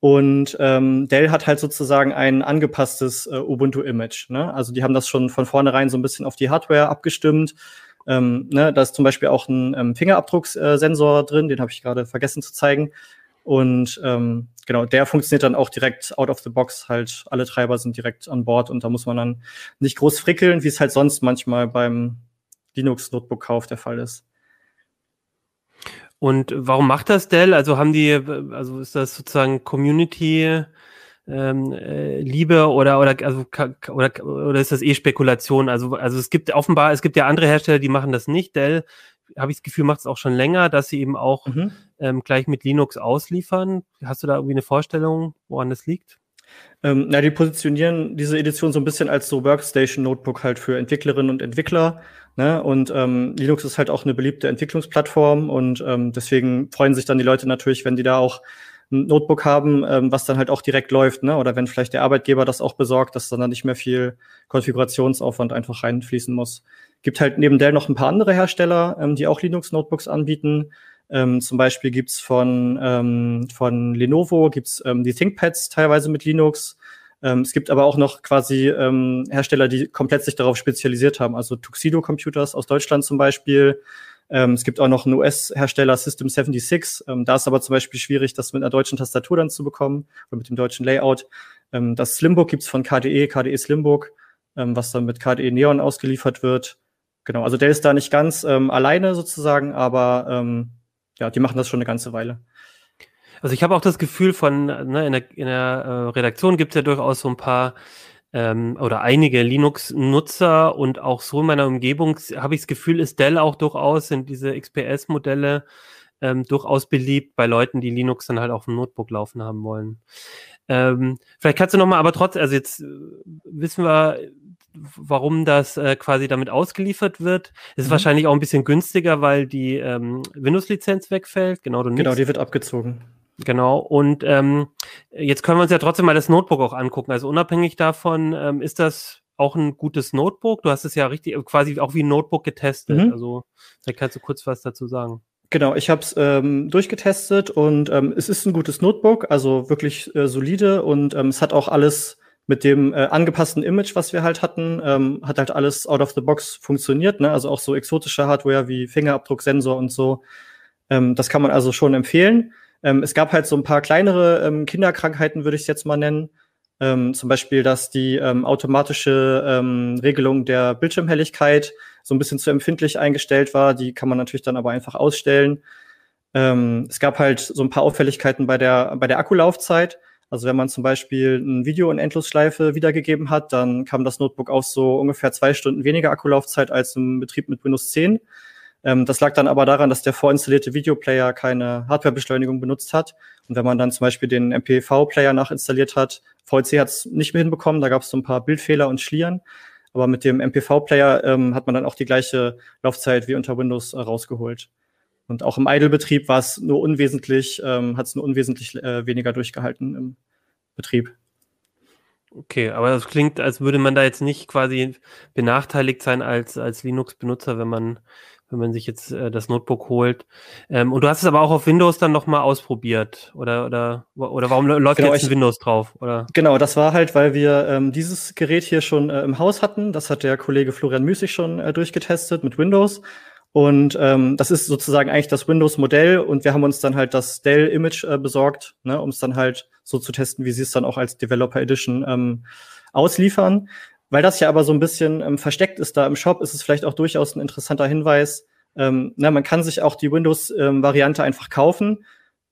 Und ähm, Dell hat halt sozusagen ein angepasstes äh, Ubuntu-Image. Ne? Also die haben das schon von vornherein so ein bisschen auf die Hardware abgestimmt. Ähm, ne? Da ist zum Beispiel auch ein ähm, Fingerabdrucksensor drin, den habe ich gerade vergessen zu zeigen. Und ähm, genau, der funktioniert dann auch direkt out of the box. Halt, alle Treiber sind direkt an Bord und da muss man dann nicht groß frickeln, wie es halt sonst manchmal beim Linux-Notebook-Kauf der Fall ist.
Und warum macht das Dell? Also haben die, also ist das sozusagen Community ähm, äh, Liebe oder oder also oder oder ist das eh Spekulation? Also also es gibt offenbar es gibt ja andere Hersteller, die machen das nicht. Dell habe ich das Gefühl, macht es auch schon länger, dass sie eben auch mhm. Ähm, gleich mit Linux ausliefern. Hast du da irgendwie eine Vorstellung, woran das liegt?
Ähm, na, die positionieren diese Edition so ein bisschen als so Workstation-Notebook halt für Entwicklerinnen und Entwickler. Ne? Und ähm, Linux ist halt auch eine beliebte Entwicklungsplattform und ähm, deswegen freuen sich dann die Leute natürlich, wenn die da auch ein Notebook haben, ähm, was dann halt auch direkt läuft, ne? Oder wenn vielleicht der Arbeitgeber das auch besorgt, dass dann, dann nicht mehr viel Konfigurationsaufwand einfach reinfließen muss. Gibt halt neben Dell noch ein paar andere Hersteller, ähm, die auch Linux-Notebooks anbieten. Ähm, zum Beispiel gibt's von, ähm, von Lenovo gibt's ähm, die ThinkPads teilweise mit Linux. Ähm, es gibt aber auch noch quasi ähm, Hersteller, die komplett sich darauf spezialisiert haben. Also Tuxedo Computers aus Deutschland zum Beispiel. Ähm, es gibt auch noch einen US-Hersteller System 76. Ähm, da ist aber zum Beispiel schwierig, das mit einer deutschen Tastatur dann zu bekommen oder mit dem deutschen Layout. Ähm, das Slimbook gibt's von KDE, KDE Slimbook, ähm, was dann mit KDE Neon ausgeliefert wird. Genau, also der ist da nicht ganz ähm, alleine sozusagen, aber ähm, ja, die machen das schon eine ganze Weile.
Also ich habe auch das Gefühl von, ne, in der, in der äh, Redaktion gibt es ja durchaus so ein paar ähm, oder einige Linux-Nutzer und auch so in meiner Umgebung habe ich das Gefühl, ist Dell auch durchaus, sind diese XPS-Modelle ähm, durchaus beliebt bei Leuten, die Linux dann halt auf dem Notebook laufen haben wollen. Ähm, vielleicht kannst du nochmal, aber trotzdem, also jetzt äh, wissen wir, warum das äh, quasi damit ausgeliefert wird. Es ist mhm. wahrscheinlich auch ein bisschen günstiger, weil die ähm, Windows-Lizenz wegfällt. Genau,
du genau, die wird abgezogen.
Genau, und ähm, jetzt können wir uns ja trotzdem mal das Notebook auch angucken. Also unabhängig davon, ähm, ist das auch ein gutes Notebook? Du hast es ja richtig quasi auch wie ein Notebook getestet. Mhm. Also vielleicht kannst du kurz was dazu sagen.
Genau, ich habe es ähm, durchgetestet und ähm, es ist ein gutes Notebook, also wirklich äh, solide und ähm, es hat auch alles mit dem äh, angepassten Image, was wir halt hatten, ähm, hat halt alles out of the box funktioniert, ne? also auch so exotische Hardware wie Fingerabdrucksensor und so. Ähm, das kann man also schon empfehlen. Ähm, es gab halt so ein paar kleinere ähm, Kinderkrankheiten, würde ich es jetzt mal nennen. Ähm, zum Beispiel, dass die ähm, automatische ähm, Regelung der Bildschirmhelligkeit so ein bisschen zu empfindlich eingestellt war. Die kann man natürlich dann aber einfach ausstellen. Ähm, es gab halt so ein paar Auffälligkeiten bei der, bei der Akkulaufzeit. Also wenn man zum Beispiel ein Video in Endlosschleife wiedergegeben hat, dann kam das Notebook auf so ungefähr zwei Stunden weniger Akkulaufzeit als im Betrieb mit Windows 10. Ähm, das lag dann aber daran, dass der vorinstallierte Videoplayer keine Hardwarebeschleunigung benutzt hat. Und wenn man dann zum Beispiel den MPV-Player nachinstalliert hat, VLC hat es nicht mehr hinbekommen, da gab es so ein paar Bildfehler und Schlieren. Aber mit dem MPV-Player ähm, hat man dann auch die gleiche Laufzeit wie unter Windows äh, rausgeholt. Und auch im Idle-Betrieb war es nur unwesentlich, ähm, hat es nur unwesentlich äh, weniger durchgehalten im Betrieb.
Okay, aber das klingt, als würde man da jetzt nicht quasi benachteiligt sein als, als Linux-Benutzer, wenn man wenn man sich jetzt äh, das Notebook holt. Ähm, und du hast es aber auch auf Windows dann nochmal ausprobiert, oder, oder, oder warum läuft genau, jetzt ein Windows drauf? Oder?
Genau, das war halt, weil wir ähm, dieses Gerät hier schon äh, im Haus hatten. Das hat der Kollege Florian Müßig schon äh, durchgetestet mit Windows. Und ähm, das ist sozusagen eigentlich das Windows-Modell und wir haben uns dann halt das Dell-Image äh, besorgt, ne, um es dann halt so zu testen, wie sie es dann auch als Developer Edition ähm, ausliefern. Weil das ja aber so ein bisschen ähm, versteckt ist da im Shop, ist es vielleicht auch durchaus ein interessanter Hinweis. Ähm, na, man kann sich auch die Windows-Variante ähm, einfach kaufen.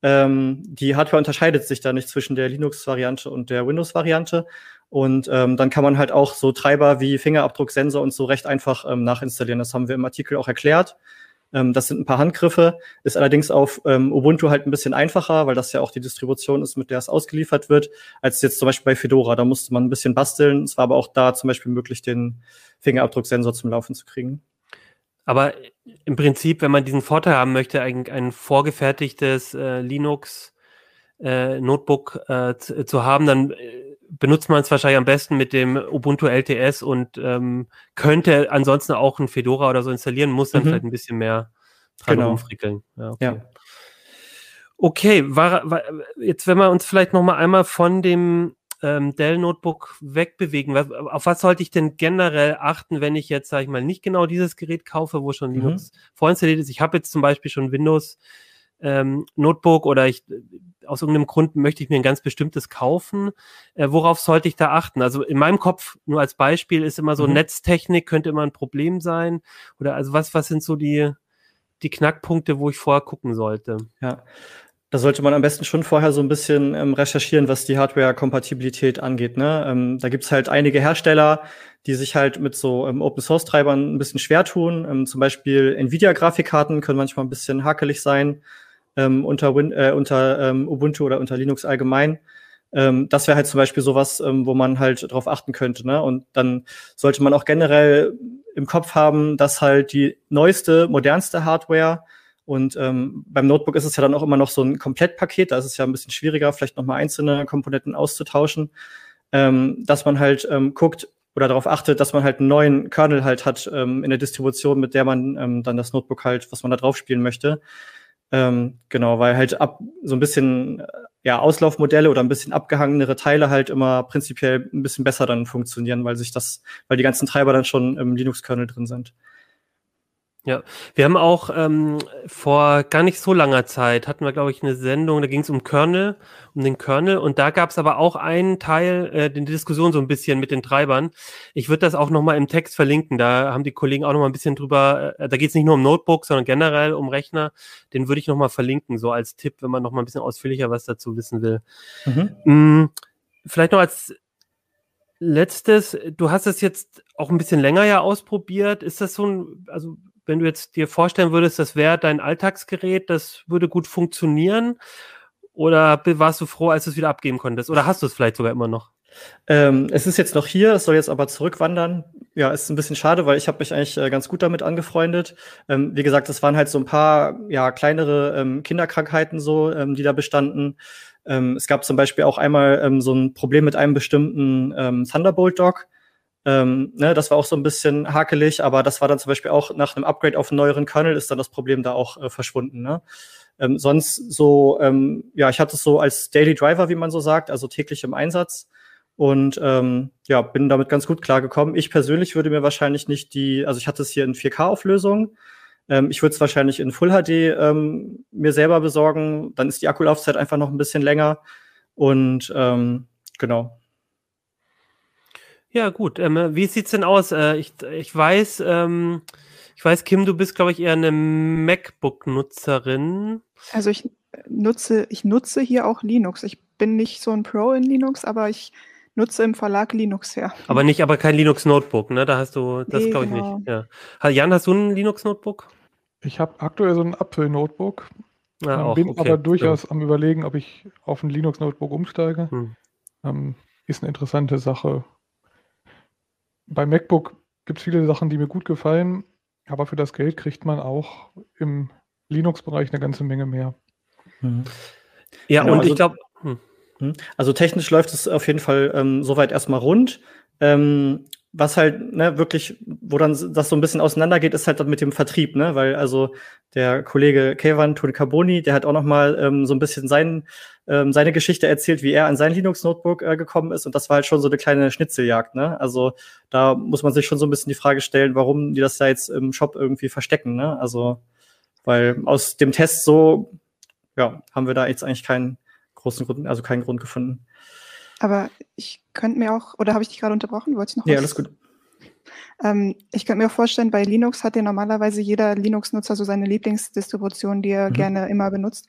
Ähm, die Hardware unterscheidet sich da nicht zwischen der Linux-Variante und der Windows-Variante. Und ähm, dann kann man halt auch so Treiber wie Fingerabdrucksensor und so recht einfach ähm, nachinstallieren. Das haben wir im Artikel auch erklärt. Ähm, das sind ein paar Handgriffe, ist allerdings auf ähm, Ubuntu halt ein bisschen einfacher, weil das ja auch die Distribution ist, mit der es ausgeliefert wird, als jetzt zum Beispiel bei Fedora. Da musste man ein bisschen basteln. Es war aber auch da zum Beispiel möglich, den Fingerabdrucksensor zum Laufen zu kriegen.
Aber im Prinzip, wenn man diesen Vorteil haben möchte, ein, ein vorgefertigtes äh, Linux äh, Notebook äh, zu, zu, haben, dann äh, benutzt man es wahrscheinlich am besten mit dem Ubuntu LTS und ähm, könnte ansonsten auch ein Fedora oder so installieren, muss dann mhm. vielleicht ein bisschen mehr dran genau. rumfrickeln. Ja, okay. Ja. Okay, war, war, jetzt wenn wir uns vielleicht noch mal einmal von dem ähm, Dell Notebook wegbewegen, was, auf was sollte ich denn generell achten, wenn ich jetzt, sage ich mal, nicht genau dieses Gerät kaufe, wo schon mhm. Linux vorinstalliert ist? Ich habe jetzt zum Beispiel schon Windows ähm, Notebook oder ich aus irgendeinem Grund möchte ich mir ein ganz bestimmtes kaufen. Äh, worauf sollte ich da achten? Also in meinem Kopf, nur als Beispiel, ist immer so mhm. Netztechnik könnte immer ein Problem sein. Oder also was, was sind so die, die Knackpunkte, wo ich vorher gucken sollte?
Ja. Da sollte man am besten schon vorher so ein bisschen ähm, recherchieren, was die Hardware-Kompatibilität angeht. Ne? Ähm, da gibt's halt einige Hersteller, die sich halt mit so ähm, Open-Source-Treibern ein bisschen schwer tun. Ähm, zum Beispiel Nvidia-Grafikkarten können manchmal ein bisschen hakelig sein ähm, unter, Win äh, unter ähm, Ubuntu oder unter Linux allgemein. Ähm, das wäre halt zum Beispiel sowas, ähm, wo man halt drauf achten könnte. Ne? Und dann sollte man auch generell im Kopf haben, dass halt die neueste, modernste Hardware und ähm, beim Notebook ist es ja dann auch immer noch so ein Komplettpaket, da ist es ja ein bisschen schwieriger, vielleicht nochmal einzelne Komponenten auszutauschen, ähm, dass man halt ähm, guckt oder darauf achtet, dass man halt einen neuen Kernel halt hat ähm, in der Distribution, mit der man ähm, dann das Notebook halt, was man da drauf spielen möchte. Ähm, genau, weil halt ab so ein bisschen ja, Auslaufmodelle oder ein bisschen abgehangenere Teile halt immer prinzipiell ein bisschen besser dann funktionieren, weil sich das, weil die ganzen Treiber dann schon im Linux-Kernel drin sind.
Ja, wir haben auch ähm, vor gar nicht so langer Zeit hatten wir, glaube ich, eine Sendung, da ging es um Kernel, um den Kernel und da gab es aber auch einen Teil, äh, die Diskussion so ein bisschen mit den Treibern. Ich würde das auch nochmal im Text verlinken, da haben die Kollegen auch nochmal ein bisschen drüber, äh, da geht es nicht nur um Notebook, sondern generell um Rechner, den würde ich nochmal verlinken, so als Tipp, wenn man nochmal ein bisschen ausführlicher was dazu wissen will. Mhm. Mm, vielleicht noch als letztes, du hast es jetzt auch ein bisschen länger ja ausprobiert. Ist das so ein, also wenn du jetzt dir vorstellen würdest, das wäre dein Alltagsgerät, das würde gut funktionieren? Oder warst du froh, als du es wieder abgeben konntest? Oder hast du es vielleicht sogar immer noch?
Ähm, es ist jetzt noch hier, es soll jetzt aber zurückwandern. Ja, ist ein bisschen schade, weil ich habe mich eigentlich äh, ganz gut damit angefreundet. Ähm, wie gesagt, es waren halt so ein paar ja kleinere ähm, Kinderkrankheiten so, ähm, die da bestanden. Ähm, es gab zum Beispiel auch einmal ähm, so ein Problem mit einem bestimmten Thunderbolt-Dock. Ähm, ne, das war auch so ein bisschen hakelig, aber das war dann zum Beispiel auch nach einem Upgrade auf einen neueren Kernel ist dann das Problem da auch äh, verschwunden. Ne? Ähm, sonst so, ähm, ja, ich hatte es so als Daily Driver, wie man so sagt, also täglich im Einsatz und ähm, ja, bin damit ganz gut klargekommen. Ich persönlich würde mir wahrscheinlich nicht die, also ich hatte es hier in 4K-Auflösung. Ähm, ich würde es wahrscheinlich in Full HD ähm, mir selber besorgen. Dann ist die Akkulaufzeit einfach noch ein bisschen länger. Und ähm, genau,
ja, gut. Ähm, wie sieht's denn aus? Äh, ich, ich weiß, ähm, ich weiß, Kim, du bist, glaube ich, eher eine MacBook-Nutzerin.
Also ich nutze, ich nutze hier auch Linux. Ich bin nicht so ein Pro in Linux, aber ich nutze im Verlag Linux, ja.
Aber nicht, aber kein Linux-Notebook, ne? Da hast du, das nee, glaube ich genau. nicht. Ja. Jan, hast du ein Linux-Notebook?
Ich habe aktuell so ein Apfel-Notebook. Ja, ähm, bin okay. aber durchaus ja. am überlegen, ob ich auf ein Linux-Notebook umsteige. Hm. Ähm, ist eine interessante Sache bei MacBook gibt es viele Sachen, die mir gut gefallen, aber für das Geld kriegt man auch im Linux-Bereich eine ganze Menge mehr.
Mhm. Ja, genau, und also, ich glaube. Hm. hm. Also technisch läuft es auf jeden Fall ähm, soweit erstmal rund. Ähm, was halt ne, wirklich, wo dann das so ein bisschen auseinandergeht, ist halt dann mit dem Vertrieb, ne? Weil also der Kollege Kevan Tony Carboni, der hat auch noch mal ähm, so ein bisschen sein, ähm, seine Geschichte erzählt, wie er an sein Linux-Notebook äh, gekommen ist. Und das war halt schon so eine kleine Schnitzeljagd, ne? Also da muss man sich schon so ein bisschen die Frage stellen, warum die das da jetzt im Shop irgendwie verstecken, ne? Also, weil aus dem Test so, ja, haben wir da jetzt eigentlich keinen großen Grund, also keinen Grund gefunden.
Aber ich könnte mir auch, oder habe ich dich gerade unterbrochen? Wolltest du noch
was? Ja, alles gut.
Ähm, ich könnte mir auch vorstellen, bei Linux hat ja normalerweise jeder Linux-Nutzer so seine Lieblingsdistribution, die er mhm. gerne immer benutzt.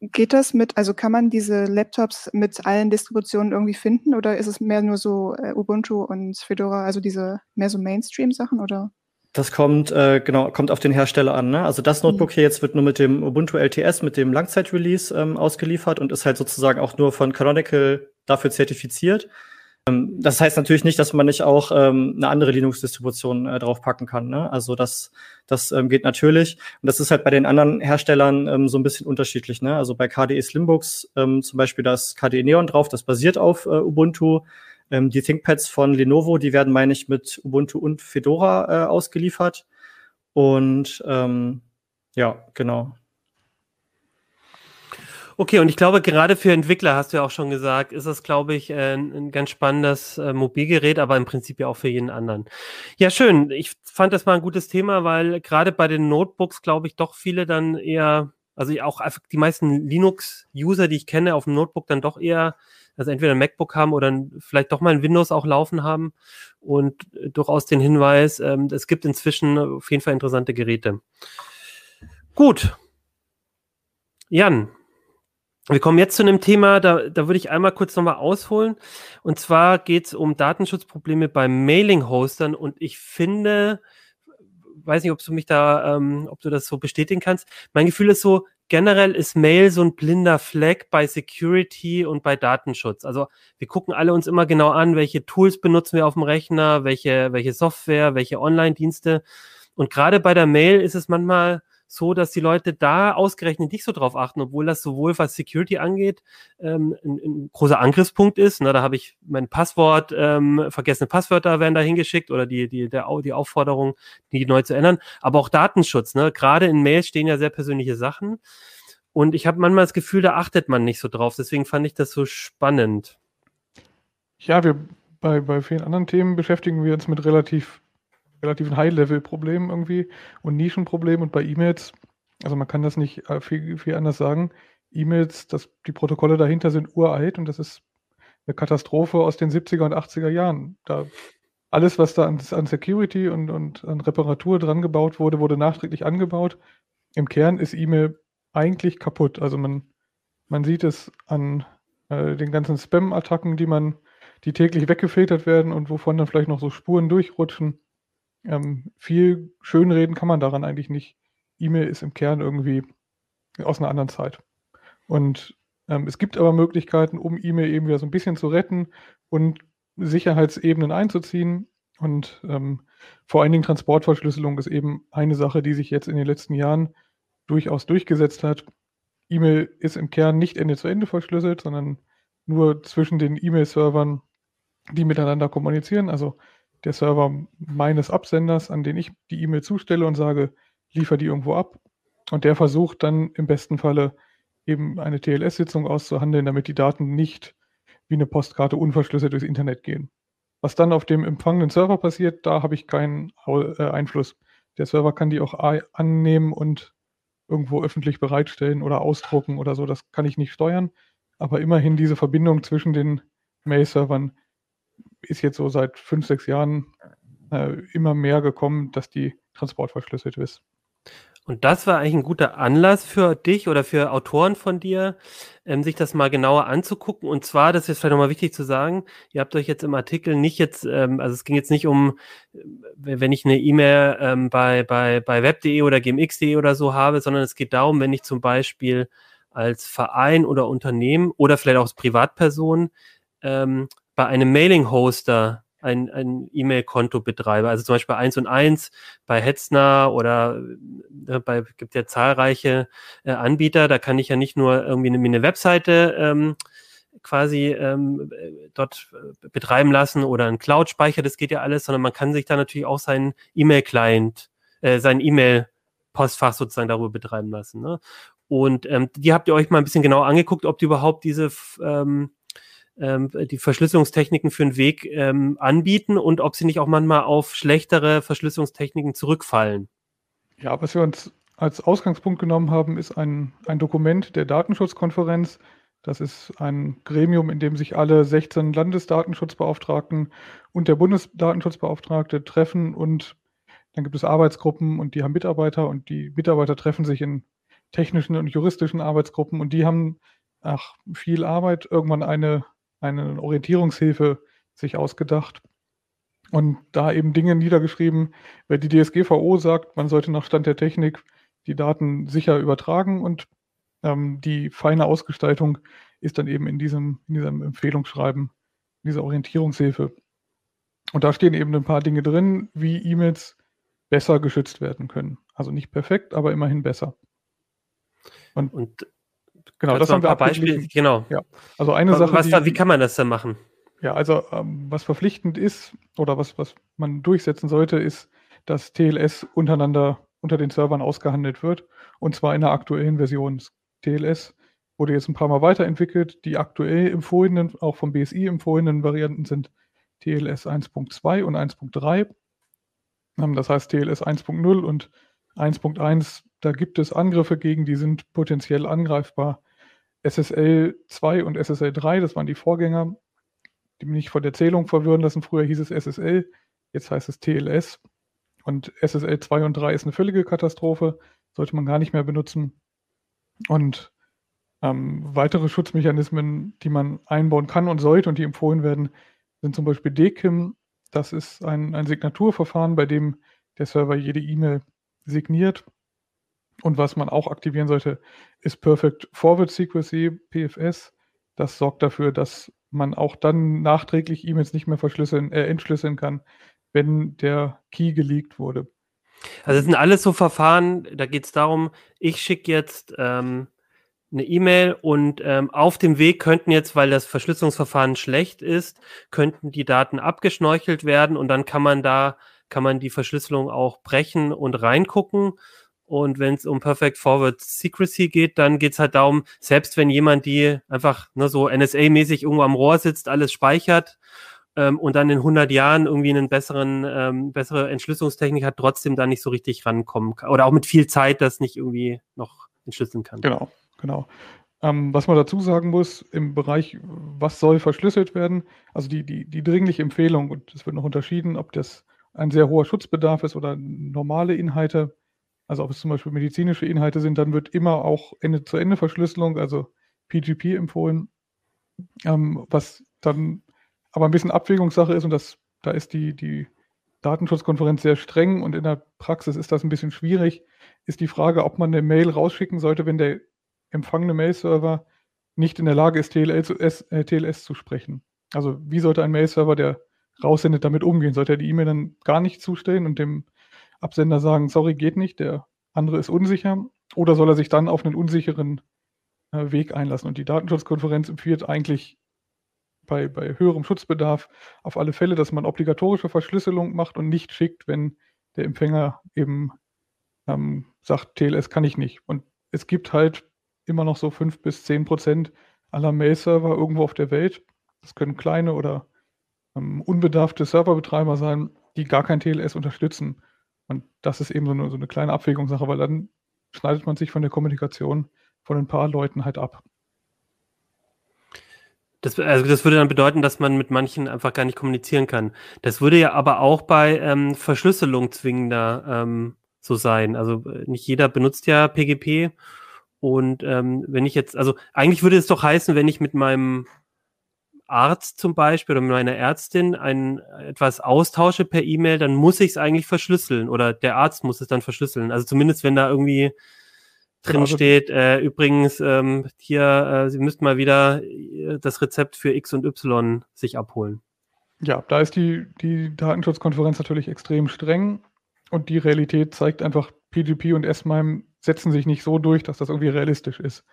Geht das mit, also kann man diese Laptops mit allen Distributionen irgendwie finden oder ist es mehr nur so äh, Ubuntu und Fedora, also diese mehr so Mainstream-Sachen oder?
Das kommt, äh, genau, kommt auf den Hersteller an. Ne? Also das mhm. Notebook hier jetzt wird nur mit dem Ubuntu LTS, mit dem Langzeit-Release ähm, ausgeliefert und ist halt sozusagen auch nur von Canonical dafür zertifiziert. Ähm, das heißt natürlich nicht, dass man nicht auch ähm, eine andere Linux-Distribution äh, draufpacken kann. Ne? Also das, das ähm, geht natürlich. Und das ist halt bei den anderen Herstellern ähm, so ein bisschen unterschiedlich. Ne? Also bei KDE Slimbooks ähm, zum Beispiel das KDE Neon drauf, das basiert auf äh, Ubuntu. Ähm, die ThinkPads von Lenovo, die werden, meine ich, mit Ubuntu und Fedora äh, ausgeliefert. Und ähm, ja, genau.
Okay, und ich glaube, gerade für Entwickler, hast du ja auch schon gesagt, ist das, glaube ich, äh, ein ganz spannendes äh, Mobilgerät, aber im Prinzip ja auch für jeden anderen. Ja, schön. Ich fand das mal ein gutes Thema, weil gerade bei den Notebooks, glaube ich, doch viele dann eher, also auch einfach die meisten Linux-User, die ich kenne, auf dem Notebook dann doch eher also entweder ein MacBook haben oder vielleicht doch mal ein Windows auch laufen haben und durchaus den Hinweis, ähm, es gibt inzwischen auf jeden Fall interessante Geräte. Gut. Jan, wir kommen jetzt zu einem Thema, da, da würde ich einmal kurz nochmal ausholen. Und zwar geht es um Datenschutzprobleme bei Mailing-Hostern. Und ich finde, weiß nicht, ob du mich da, ähm, ob du das so bestätigen kannst. Mein Gefühl ist so, generell ist Mail so ein blinder Fleck bei Security und bei Datenschutz. Also wir gucken alle uns immer genau an, welche Tools benutzen wir auf dem Rechner, welche, welche Software, welche Online-Dienste. Und gerade bei der Mail ist es manchmal so, dass die Leute da ausgerechnet nicht so drauf achten, obwohl das sowohl was Security angeht, ähm, ein, ein großer Angriffspunkt ist. Na, da habe ich mein Passwort, ähm, vergessene Passwörter werden da hingeschickt oder die, die, der, die Aufforderung, die neu zu ändern. Aber auch Datenschutz. Ne? Gerade in Mails stehen ja sehr persönliche Sachen. Und ich habe manchmal das Gefühl, da achtet man nicht so drauf. Deswegen fand ich das so spannend.
Ja, wir bei, bei vielen anderen Themen beschäftigen wir uns mit relativ relativ ein High-Level-Problem irgendwie und Nischenproblem. Und bei E-Mails, also man kann das nicht äh, viel, viel anders sagen. E-Mails, die Protokolle dahinter sind uralt und das ist eine Katastrophe aus den 70er und 80er Jahren. Da alles, was da an, an Security und, und an Reparatur dran gebaut wurde, wurde nachträglich angebaut. Im Kern ist E-Mail eigentlich kaputt. Also man, man sieht es an äh, den ganzen Spam-Attacken, die man, die täglich weggefiltert werden und wovon dann vielleicht noch so Spuren durchrutschen. Ähm, viel schönreden kann man daran eigentlich nicht. E-Mail ist im Kern irgendwie aus einer anderen Zeit. Und ähm, es gibt aber Möglichkeiten, um E-Mail eben wieder so ein bisschen zu retten und Sicherheitsebenen einzuziehen. Und ähm, vor allen Dingen Transportverschlüsselung ist eben eine Sache, die sich jetzt in den letzten Jahren durchaus durchgesetzt hat. E-Mail ist im Kern nicht Ende-zu-Ende verschlüsselt, sondern nur zwischen den E-Mail-Servern, die miteinander kommunizieren. Also der Server meines Absenders, an den ich die E-Mail zustelle und sage, liefer die irgendwo ab. Und der versucht dann im besten Falle eben eine TLS-Sitzung auszuhandeln, damit die Daten nicht wie eine Postkarte unverschlüsselt durchs Internet gehen. Was dann auf dem empfangenen Server passiert, da habe ich keinen äh, Einfluss. Der Server kann die auch annehmen und irgendwo öffentlich bereitstellen oder ausdrucken oder so. Das kann ich nicht steuern. Aber immerhin diese Verbindung zwischen den Mail-Servern ist jetzt so seit fünf, sechs Jahren äh, immer mehr gekommen, dass die transportverschlüsselt ist.
Und das war eigentlich ein guter Anlass für dich oder für Autoren von dir, ähm, sich das mal genauer anzugucken. Und zwar, das ist vielleicht nochmal wichtig zu sagen, ihr habt euch jetzt im Artikel nicht jetzt, ähm, also es ging jetzt nicht um, äh, wenn ich eine E-Mail ähm, bei, bei, bei web.de oder gmx.de oder so habe, sondern es geht darum, wenn ich zum Beispiel als Verein oder Unternehmen oder vielleicht auch als Privatperson ähm, bei einem Mailing-Hoster ein, ein E-Mail-Konto betreibe. Also zum Beispiel eins und eins bei Hetzner oder äh, bei gibt ja zahlreiche äh, Anbieter. Da kann ich ja nicht nur irgendwie eine, eine Webseite ähm, quasi ähm, dort äh, betreiben lassen oder einen Cloud-Speicher, das geht ja alles, sondern man kann sich da natürlich auch seinen E-Mail-Client, äh, sein E-Mail-Postfach sozusagen darüber betreiben lassen. Ne? Und ähm, die habt ihr euch mal ein bisschen genau angeguckt, ob die überhaupt diese ähm, ähm, die Verschlüsselungstechniken für einen Weg ähm, anbieten und ob sie nicht auch manchmal auf schlechtere Verschlüsselungstechniken zurückfallen.
Ja, was wir uns als Ausgangspunkt genommen haben, ist ein, ein Dokument der Datenschutzkonferenz. Das ist ein Gremium, in dem sich alle 16 Landesdatenschutzbeauftragten und der Bundesdatenschutzbeauftragte treffen und dann gibt es Arbeitsgruppen und die haben Mitarbeiter und die Mitarbeiter treffen sich in technischen und juristischen Arbeitsgruppen und die haben nach viel Arbeit irgendwann eine eine Orientierungshilfe sich ausgedacht und da eben Dinge niedergeschrieben, weil die DSGVO sagt, man sollte nach Stand der Technik die Daten sicher übertragen und ähm, die feine Ausgestaltung ist dann eben in diesem, in diesem Empfehlungsschreiben, in dieser Orientierungshilfe. Und da stehen eben ein paar Dinge drin, wie E-Mails besser geschützt werden können. Also nicht perfekt, aber immerhin besser.
Und, und Genau, das haben wir Beispiele, genau.
Ja. Also eine was, Sache.
Was, die, wie kann man das denn machen?
Ja, also ähm, was verpflichtend ist oder was, was man durchsetzen sollte, ist, dass TLS untereinander unter den Servern ausgehandelt wird und zwar in der aktuellen Version. TLS wurde jetzt ein paar Mal weiterentwickelt. Die aktuell empfohlenen, auch vom BSI empfohlenen Varianten sind TLS 1.2 und 1.3. Ähm, das heißt TLS 1.0 und 1.1, da gibt es Angriffe gegen, die sind potenziell angreifbar. SSL 2 und SSL 3, das waren die Vorgänger, die mich vor der Zählung verwirren lassen. Früher hieß es SSL, jetzt heißt es TLS. Und SSL 2 und 3 ist eine völlige Katastrophe, sollte man gar nicht mehr benutzen. Und ähm, weitere Schutzmechanismen, die man einbauen kann und sollte und die empfohlen werden, sind zum Beispiel DKIM. Das ist ein, ein Signaturverfahren, bei dem der Server jede E-Mail signiert und was man auch aktivieren sollte, ist Perfect Forward Secrecy, PFS. Das sorgt dafür, dass man auch dann nachträglich E-Mails nicht mehr verschlüsseln, äh, entschlüsseln kann, wenn der Key geleakt wurde.
Also das sind alles so Verfahren, da geht es darum, ich schicke jetzt ähm, eine E-Mail und ähm, auf dem Weg könnten jetzt, weil das Verschlüsselungsverfahren schlecht ist, könnten die Daten abgeschnorchelt werden und dann kann man da, kann man die Verschlüsselung auch brechen und reingucken und wenn es um Perfect Forward Secrecy geht, dann geht es halt darum, selbst wenn jemand die einfach ne, so NSA-mäßig irgendwo am Rohr sitzt, alles speichert ähm, und dann in 100 Jahren irgendwie besseren, ähm, bessere Entschlüsselungstechnik hat, trotzdem da nicht so richtig rankommen kann. Oder auch mit viel Zeit das nicht irgendwie noch entschlüsseln kann.
Genau, genau. Ähm, was man dazu sagen muss, im Bereich, was soll verschlüsselt werden, also die, die, die dringliche Empfehlung, und es wird noch unterschieden, ob das ein sehr hoher Schutzbedarf ist oder normale Inhalte, also ob es zum Beispiel medizinische Inhalte sind, dann wird immer auch Ende-zu-Ende-Verschlüsselung, also PGP empfohlen, ähm, was dann aber ein bisschen Abwägungssache ist und das, da ist die, die Datenschutzkonferenz sehr streng und in der Praxis ist das ein bisschen schwierig, ist die Frage, ob man eine Mail rausschicken sollte, wenn der empfangene Mail-Server nicht in der Lage ist, TLS, äh, TLS zu sprechen. Also wie sollte ein Mail-Server, der raussendet, damit umgehen? Sollte er die E-Mail dann gar nicht zustellen und dem Absender sagen, sorry, geht nicht, der andere ist unsicher? Oder soll er sich dann auf einen unsicheren äh, Weg einlassen? Und die Datenschutzkonferenz empfiehlt eigentlich bei, bei höherem Schutzbedarf auf alle Fälle, dass man obligatorische Verschlüsselung macht und nicht schickt, wenn der Empfänger eben ähm, sagt, TLS kann ich nicht. Und es gibt halt immer noch so 5 bis 10 Prozent aller Mail-Server irgendwo auf der Welt. Das können kleine oder ähm, unbedarfte Serverbetreiber sein, die gar kein TLS unterstützen. Und das ist eben so eine, so eine kleine Abwägungssache, weil dann schneidet man sich von der Kommunikation von ein paar Leuten halt ab.
Das, also das würde dann bedeuten, dass man mit manchen einfach gar nicht kommunizieren kann. Das würde ja aber auch bei ähm, Verschlüsselung zwingender ähm, so sein. Also äh, nicht jeder benutzt ja PGP und ähm, wenn ich jetzt, also eigentlich würde es doch heißen, wenn ich mit meinem Arzt zum Beispiel oder mit meiner Ärztin ein etwas austausche per E-Mail, dann muss ich es eigentlich verschlüsseln oder der Arzt muss es dann verschlüsseln. Also zumindest wenn da irgendwie drin also, steht, äh, übrigens ähm, hier, äh, Sie müssten mal wieder äh, das Rezept für X und Y sich abholen.
Ja, da ist die, die Datenschutzkonferenz natürlich extrem streng und die Realität zeigt einfach, PGP und S-MIME setzen sich nicht so durch, dass das irgendwie realistisch ist.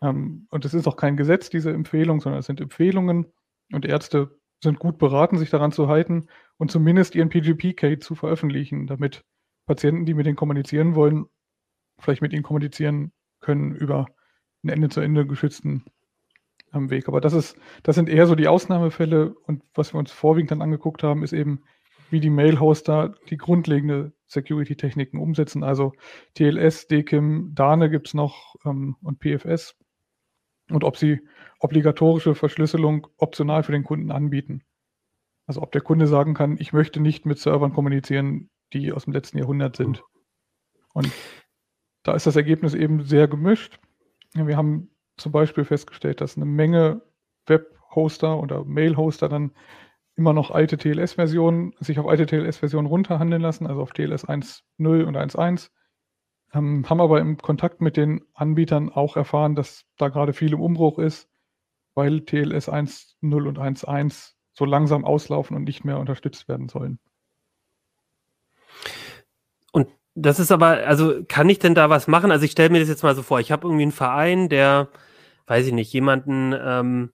Ähm, und es ist auch kein Gesetz, diese Empfehlung, sondern es sind Empfehlungen und Ärzte sind gut beraten, sich daran zu halten und zumindest ihren PGP-Code zu veröffentlichen, damit Patienten, die mit denen kommunizieren wollen, vielleicht mit ihnen kommunizieren können über einen Ende-zu-Ende geschützten ähm, Weg. Aber das ist, das sind eher so die Ausnahmefälle und was wir uns vorwiegend dann angeguckt haben, ist eben, wie die Mail-Hoster die grundlegende Security-Techniken umsetzen. Also TLS, DKIM, DANE gibt es noch ähm, und PFS. Und ob sie obligatorische Verschlüsselung optional für den Kunden anbieten. Also ob der Kunde sagen kann, ich möchte nicht mit Servern kommunizieren, die aus dem letzten Jahrhundert sind. Und da ist das Ergebnis eben sehr gemischt. Wir haben zum Beispiel festgestellt, dass eine Menge Web-Hoster oder Mail-Hoster dann immer noch alte TLS-Versionen, sich auf alte TLS-Versionen runterhandeln lassen, also auf TLS 1.0 und 1.1, ähm, haben aber im Kontakt mit den Anbietern auch erfahren, dass da gerade viel im Umbruch ist, weil TLS 1.0 und 1.1 so langsam auslaufen und nicht mehr unterstützt werden sollen.
Und das ist aber, also kann ich denn da was machen? Also ich stelle mir das jetzt mal so vor, ich habe irgendwie einen Verein, der, weiß ich nicht, jemanden ähm,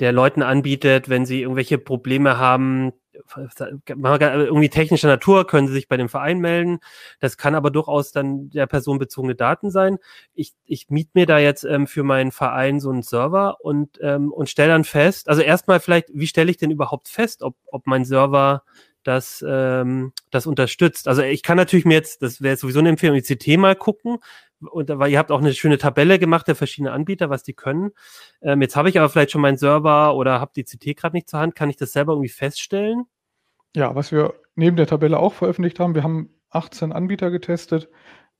der Leuten anbietet, wenn sie irgendwelche Probleme haben, irgendwie technischer Natur, können sie sich bei dem Verein melden. Das kann aber durchaus dann der personenbezogene Daten sein. Ich, ich miete mir da jetzt ähm, für meinen Verein so einen Server und, ähm, und stelle dann fest, also erstmal vielleicht, wie stelle ich denn überhaupt fest, ob, ob mein Server das, ähm, das unterstützt. Also ich kann natürlich mir jetzt, das wäre sowieso eine Empfehlung, ICT mal gucken, und weil ihr habt auch eine schöne Tabelle gemacht der verschiedenen Anbieter, was die können. Ähm, jetzt habe ich aber vielleicht schon meinen Server oder habe die CT gerade nicht zur Hand. Kann ich das selber irgendwie feststellen?
Ja, was wir neben der Tabelle auch veröffentlicht haben, wir haben 18 Anbieter getestet.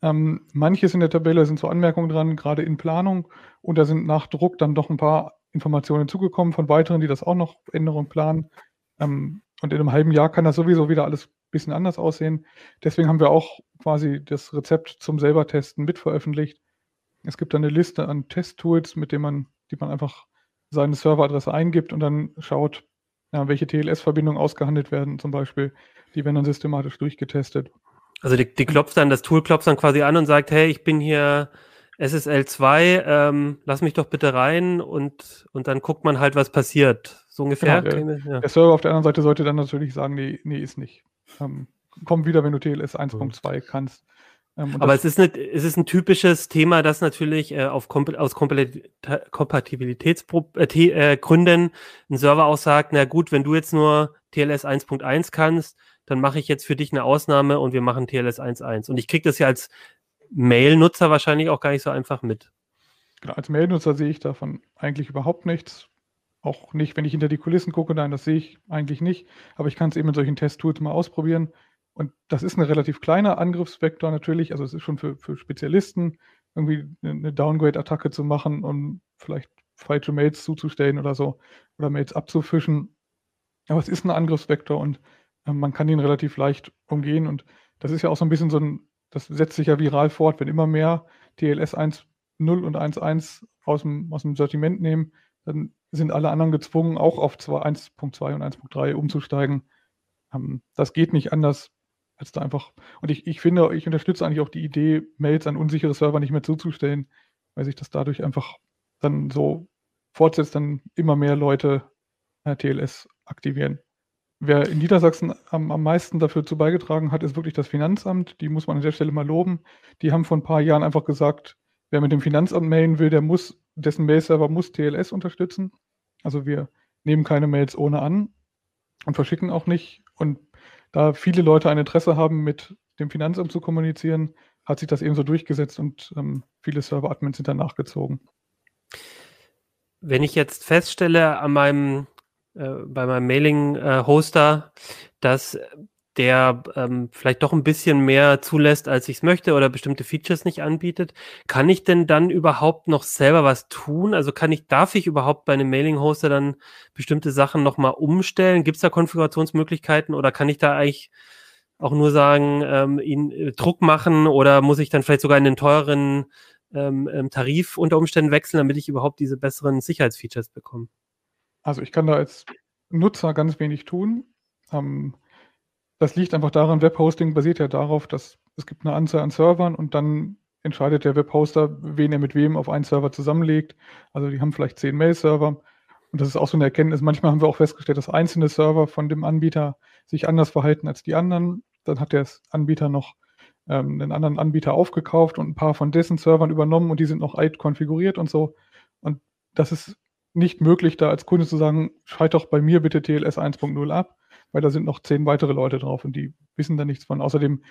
Ähm, manches in der Tabelle sind so Anmerkungen dran, gerade in Planung. Und da sind nach Druck dann doch ein paar Informationen zugekommen von weiteren, die das auch noch Änderungen planen. Ähm, und in einem halben Jahr kann das sowieso wieder alles bisschen anders aussehen. Deswegen haben wir auch quasi das Rezept zum selber testen mit veröffentlicht. Es gibt eine Liste an Testtools, mit denen man, die man einfach seine Serveradresse eingibt und dann schaut, ja, welche TLS-Verbindungen ausgehandelt werden, zum Beispiel. Die werden dann systematisch durchgetestet.
Also die, die klopft dann, das Tool klopft dann quasi an und sagt, hey, ich bin hier SSL 2, ähm, lass mich doch bitte rein und, und dann guckt man halt, was passiert. So ungefähr.
Genau, der, ja. der, Server auf der anderen Seite sollte dann natürlich sagen, nee, nee, ist nicht. Ähm, komm wieder, wenn du TLS 1.2 kannst.
Ähm, Aber es ist, eine, es ist ein typisches Thema, das natürlich äh, auf Komp aus Kompatibilitätsgründen äh, äh, ein Server auch sagt, na gut, wenn du jetzt nur TLS 1.1 kannst, dann mache ich jetzt für dich eine Ausnahme und wir machen TLS 1.1. Und ich kriege das ja als Mail-Nutzer wahrscheinlich auch gar nicht so einfach mit.
Genau, als Mail-Nutzer sehe ich davon eigentlich überhaupt nichts. Auch nicht, wenn ich hinter die Kulissen gucke, nein, das sehe ich eigentlich nicht. Aber ich kann es eben in solchen Test-Tools mal ausprobieren. Und das ist ein relativ kleiner Angriffsvektor natürlich. Also es ist schon für, für Spezialisten, irgendwie eine Downgrade-Attacke zu machen und vielleicht falsche Mails zuzustellen oder so oder Mails abzufischen. Aber es ist ein Angriffsvektor und äh, man kann ihn relativ leicht umgehen. Und das ist ja auch so ein bisschen so ein, das setzt sich ja viral fort, wenn immer mehr TLS 1.0 und 1.1 aus dem, aus dem Sortiment nehmen, dann sind alle anderen gezwungen, auch auf 1.2 und 1.3 umzusteigen. Ähm, das geht nicht anders als da einfach. Und ich, ich finde, ich unterstütze eigentlich auch die Idee, Mails an unsichere Server nicht mehr zuzustellen, weil sich das dadurch einfach dann so fortsetzt, dann immer mehr Leute äh, TLS aktivieren. Wer in Niedersachsen am, am meisten dafür zu beigetragen hat, ist wirklich das Finanzamt. Die muss man an der Stelle mal loben. Die haben vor ein paar Jahren einfach gesagt, wer mit dem Finanzamt mailen will, der muss, dessen Mail-Server muss TLS unterstützen. Also wir nehmen keine Mails ohne an und verschicken auch nicht. Und da viele Leute ein Interesse haben, mit dem Finanzamt zu kommunizieren, hat sich das eben so durchgesetzt und ähm, viele Server-Admins sind dann nachgezogen.
Wenn ich jetzt feststelle an meinem, äh, bei meinem Mailing-Hoster, äh, dass der ähm, vielleicht doch ein bisschen mehr zulässt, als ich es möchte oder bestimmte Features nicht anbietet. Kann ich denn dann überhaupt noch selber was tun? Also kann ich, darf ich überhaupt bei einem Mailing-Hoster dann bestimmte Sachen nochmal umstellen? Gibt es da Konfigurationsmöglichkeiten oder kann ich da eigentlich auch nur sagen, ähm, ihn äh, Druck machen oder muss ich dann vielleicht sogar in den teureren ähm, ähm, Tarif unter Umständen wechseln, damit ich überhaupt diese besseren Sicherheitsfeatures bekomme?
Also ich kann da als Nutzer ganz wenig tun. Ähm, das liegt einfach daran, Webhosting basiert ja darauf, dass es gibt eine Anzahl an Servern und dann entscheidet der Webhoster, wen er mit wem auf einen Server zusammenlegt. Also die haben vielleicht zehn Mail-Server. Und das ist auch so eine Erkenntnis. Manchmal haben wir auch festgestellt, dass einzelne Server von dem Anbieter sich anders verhalten als die anderen. Dann hat der Anbieter noch ähm, einen anderen Anbieter aufgekauft und ein paar von dessen Servern übernommen und die sind noch alt konfiguriert und so. Und das ist nicht möglich, da als Kunde zu sagen, schalt doch bei mir bitte TLS 1.0 ab, weil da sind noch zehn weitere Leute drauf und die wissen da nichts von. Außerdem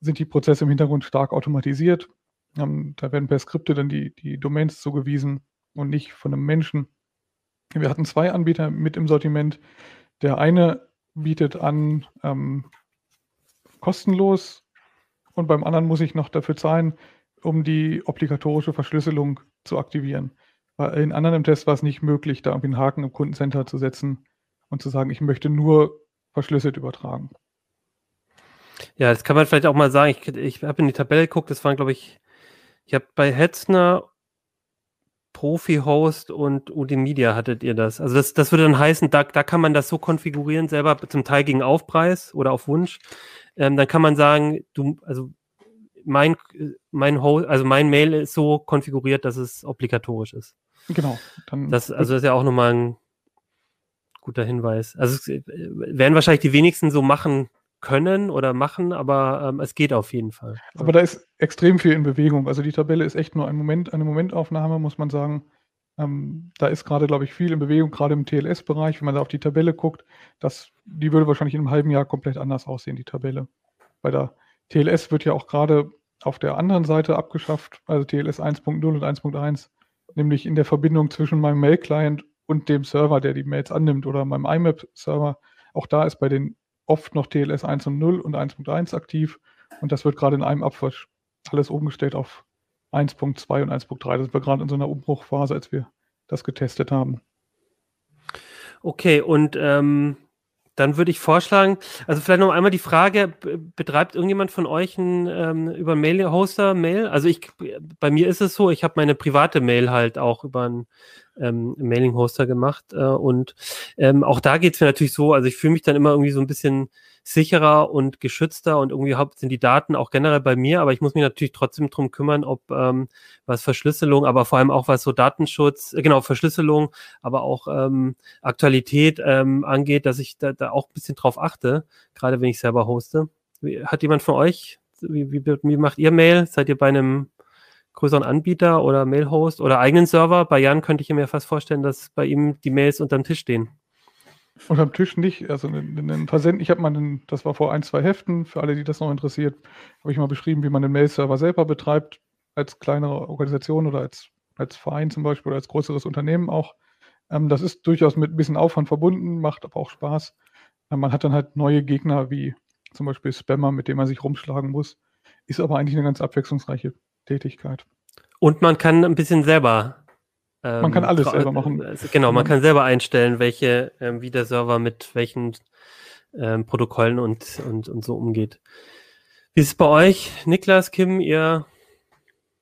sind die Prozesse im Hintergrund stark automatisiert. Ähm, da werden per Skripte dann die, die Domains zugewiesen und nicht von einem Menschen. Wir hatten zwei Anbieter mit im Sortiment. Der eine bietet an ähm, kostenlos und beim anderen muss ich noch dafür zahlen, um die obligatorische Verschlüsselung zu aktivieren. In anderen im Test war es nicht möglich, da irgendwie einen Haken im Kundencenter zu setzen und zu sagen, ich möchte nur verschlüsselt übertragen.
Ja, das kann man vielleicht auch mal sagen. Ich, ich habe in die Tabelle geguckt, das waren, glaube ich, ich habe bei Hetzner, Profi-Host und Media hattet ihr das. Also das, das würde dann heißen, da, da kann man das so konfigurieren, selber zum Teil gegen Aufpreis oder auf Wunsch. Ähm, dann kann man sagen, du, also mein, mein Host, also mein Mail ist so konfiguriert, dass es obligatorisch ist.
Genau.
Dann das, also das ist ja auch nochmal ein guter Hinweis. Also es äh, werden wahrscheinlich die wenigsten so machen können oder machen, aber ähm, es geht auf jeden Fall.
Aber da ist extrem viel in Bewegung. Also die Tabelle ist echt nur ein Moment, eine Momentaufnahme, muss man sagen. Ähm, da ist gerade, glaube ich, viel in Bewegung, gerade im TLS-Bereich. Wenn man da auf die Tabelle guckt, das, die würde wahrscheinlich in einem halben Jahr komplett anders aussehen, die Tabelle. Bei der TLS wird ja auch gerade auf der anderen Seite abgeschafft, also TLS 1.0 und 1.1, nämlich in der Verbindung zwischen meinem Mail-Client und dem Server, der die Mails annimmt oder meinem IMAP-Server. Auch da ist bei den oft noch TLS 1.0 und 1.1 aktiv und das wird gerade in einem Abwasch alles umgestellt auf 1.2 und 1.3. Das war gerade in so einer Umbruchphase, als wir das getestet haben.
Okay, und ähm, dann würde ich vorschlagen, also vielleicht noch einmal die Frage, betreibt irgendjemand von euch ein, ähm, über Mail-Hoster Mail? Also ich, bei mir ist es so, ich habe meine private Mail halt auch über einen ähm, Mailing-Hoster gemacht äh, und ähm, auch da geht es mir natürlich so, also ich fühle mich dann immer irgendwie so ein bisschen sicherer und geschützter und irgendwie sind die Daten auch generell bei mir, aber ich muss mich natürlich trotzdem drum kümmern, ob ähm, was Verschlüsselung, aber vor allem auch was so Datenschutz, äh, genau, Verschlüsselung, aber auch ähm, Aktualität ähm, angeht, dass ich da, da auch ein bisschen drauf achte, gerade wenn ich selber hoste. Hat jemand von euch Wie, wie, wie macht ihr Mail? Seid ihr bei einem größeren Anbieter oder Mailhost oder eigenen Server? Bei Jan könnte ich mir fast vorstellen, dass bei ihm die Mails unterm Tisch stehen.
Unterm Tisch nicht. Also einen Versend, ich habe mal, einen, das war vor ein, zwei Heften, für alle, die das noch interessiert, habe ich mal beschrieben, wie man den Mail-Server selber betreibt, als kleinere Organisation oder als, als Verein zum Beispiel oder als größeres Unternehmen auch. Ähm, das ist durchaus mit ein bisschen Aufwand verbunden, macht aber auch Spaß. Ähm, man hat dann halt neue Gegner wie zum Beispiel Spammer, mit denen man sich rumschlagen muss. Ist aber eigentlich eine ganz abwechslungsreiche Tätigkeit.
Und man kann ein bisschen selber.
Ähm, man kann alles selber machen.
Also genau, man kann selber einstellen, welche, ähm, wie der Server mit welchen ähm, Protokollen und, und, und so umgeht. Wie ist es bei euch, Niklas, Kim, ihr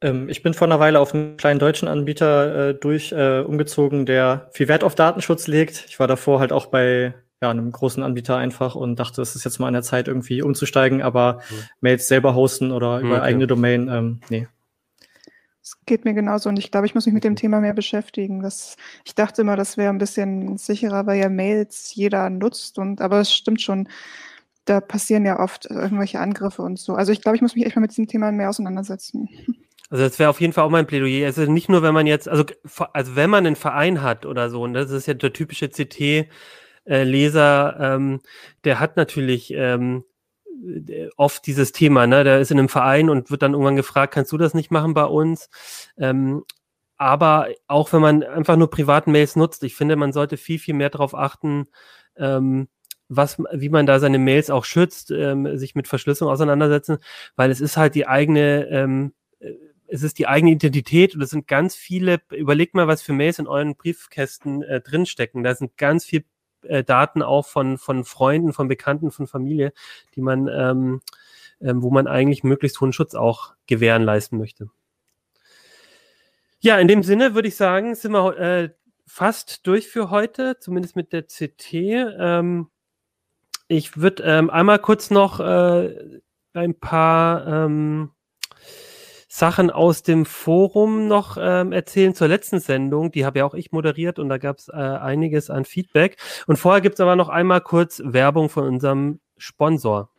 ähm, ich bin vor einer Weile auf einen kleinen deutschen Anbieter äh, durch äh, umgezogen, der viel Wert auf Datenschutz legt. Ich war davor halt auch bei ja, einem großen Anbieter einfach und dachte, es ist jetzt mal an der Zeit, irgendwie umzusteigen, aber mhm. Mails selber hosten oder über okay. eigene Domain, ähm, nee.
Es geht mir genauso und ich glaube, ich muss mich mit dem Thema mehr beschäftigen. Das, ich dachte immer, das wäre ein bisschen sicherer, weil ja Mails jeder nutzt und aber es stimmt schon, da passieren ja oft irgendwelche Angriffe und so. Also ich glaube, ich muss mich echt mal mit diesem Thema mehr auseinandersetzen.
Also das wäre auf jeden Fall auch mein Plädoyer. Also nicht nur, wenn man jetzt, also, also wenn man einen Verein hat oder so, und das ist ja der typische CT-Leser, ähm, der hat natürlich ähm, oft dieses Thema, ne? Der ist in einem Verein und wird dann irgendwann gefragt, kannst du das nicht machen bei uns? Ähm, aber auch wenn man einfach nur privaten Mails nutzt, ich finde, man sollte viel, viel mehr darauf achten, ähm, was, wie man da seine Mails auch schützt, ähm, sich mit Verschlüsselung auseinandersetzen, weil es ist halt die eigene ähm, es ist die eigene Identität und es sind ganz viele, überlegt mal, was für Mails in euren Briefkästen äh, drinstecken. Da sind ganz viel äh, Daten auch von, von Freunden, von Bekannten, von Familie, die man, ähm, ähm, wo man eigentlich möglichst hohen Schutz auch gewähren leisten möchte. Ja, in dem Sinne würde ich sagen, sind wir äh, fast durch für heute, zumindest mit der CT. Ähm, ich würde ähm, einmal kurz noch äh, ein paar ähm, Sachen aus dem Forum noch ähm, erzählen zur letzten Sendung. Die habe ja auch ich moderiert und da gab es äh, einiges an Feedback. Und vorher gibt es aber noch einmal kurz Werbung von unserem Sponsor.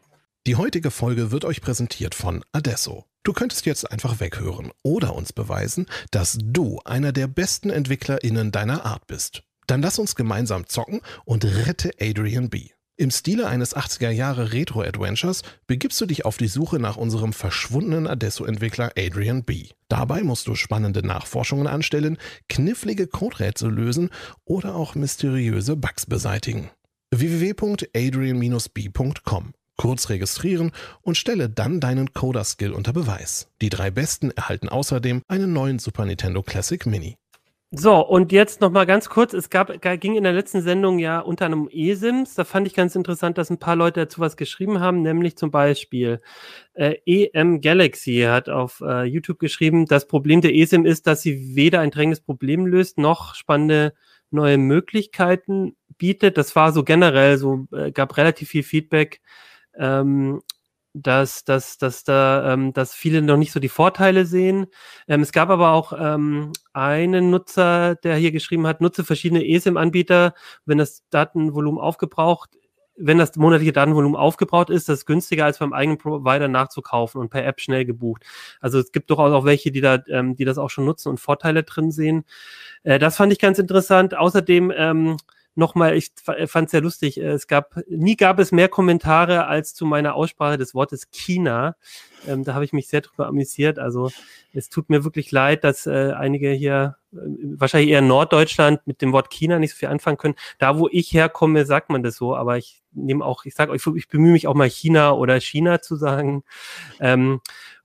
Die heutige Folge wird euch präsentiert von Adesso. Du könntest jetzt einfach weghören oder uns beweisen, dass du einer der besten EntwicklerInnen deiner Art bist. Dann lass uns gemeinsam zocken und rette Adrian B. Im Stile eines 80er Jahre Retro-Adventures begibst du dich auf die Suche nach unserem verschwundenen Adesso-Entwickler Adrian B. Dabei musst du spannende Nachforschungen anstellen, knifflige Coderätsel lösen oder auch mysteriöse Bugs beseitigen. www.adrian-b.com Kurz registrieren und stelle dann deinen Coder-Skill unter Beweis. Die drei Besten erhalten außerdem einen neuen Super Nintendo Classic Mini.
So, und jetzt noch mal ganz kurz, es gab, ging in der letzten Sendung ja unter einem eSIMs, da fand ich ganz interessant, dass ein paar Leute dazu was geschrieben haben, nämlich zum Beispiel äh, EM Galaxy hat auf äh, YouTube geschrieben, das Problem der eSIM ist, dass sie weder ein drängendes Problem löst, noch spannende neue Möglichkeiten bietet. Das war so generell so, äh, gab relativ viel Feedback ähm, dass, dass, dass da, ähm, dass viele noch nicht so die Vorteile sehen. Ähm, es gab aber auch ähm, einen Nutzer, der hier geschrieben hat, nutze verschiedene eSIM-Anbieter, wenn das Datenvolumen aufgebraucht, wenn das monatliche Datenvolumen aufgebraucht ist, das ist günstiger als beim eigenen Provider nachzukaufen und per App schnell gebucht. Also es gibt durchaus auch welche, die da, ähm, die das auch schon nutzen und Vorteile drin sehen. Äh, das fand ich ganz interessant. Außerdem ähm, nochmal, ich fand es sehr lustig. Es gab, nie gab es mehr Kommentare als zu meiner Aussprache des Wortes China. Ähm, da habe ich mich sehr drüber amüsiert. Also es tut mir wirklich leid, dass äh, einige hier, äh, wahrscheinlich eher Norddeutschland, mit dem Wort China nicht so viel anfangen können. Da, wo ich herkomme, sagt man das so, aber ich nehme auch, ich sage, ich, ich bemühe mich auch mal China oder China zu sagen. Ähm,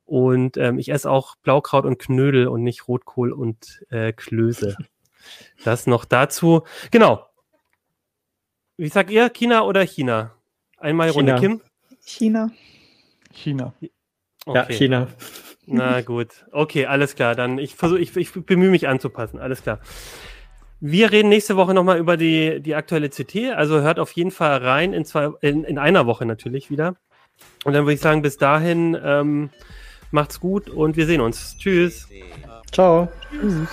und ähm, ich esse auch Blaukraut und Knödel und nicht Rotkohl und äh, Klöße. Das noch dazu. Genau, wie sagt ihr, China oder China? Einmal China. Runde Kim?
China.
China.
Okay. Ja, China.
Na gut. Okay, alles klar. Dann ich versuche, ich, ich bemühe mich anzupassen. Alles klar. Wir reden nächste Woche nochmal über die, die aktuelle CT. Also hört auf jeden Fall rein in, zwei, in, in einer Woche natürlich wieder. Und dann würde ich sagen, bis dahin ähm, macht's gut und wir sehen uns. Tschüss.
Ciao. Tschüss.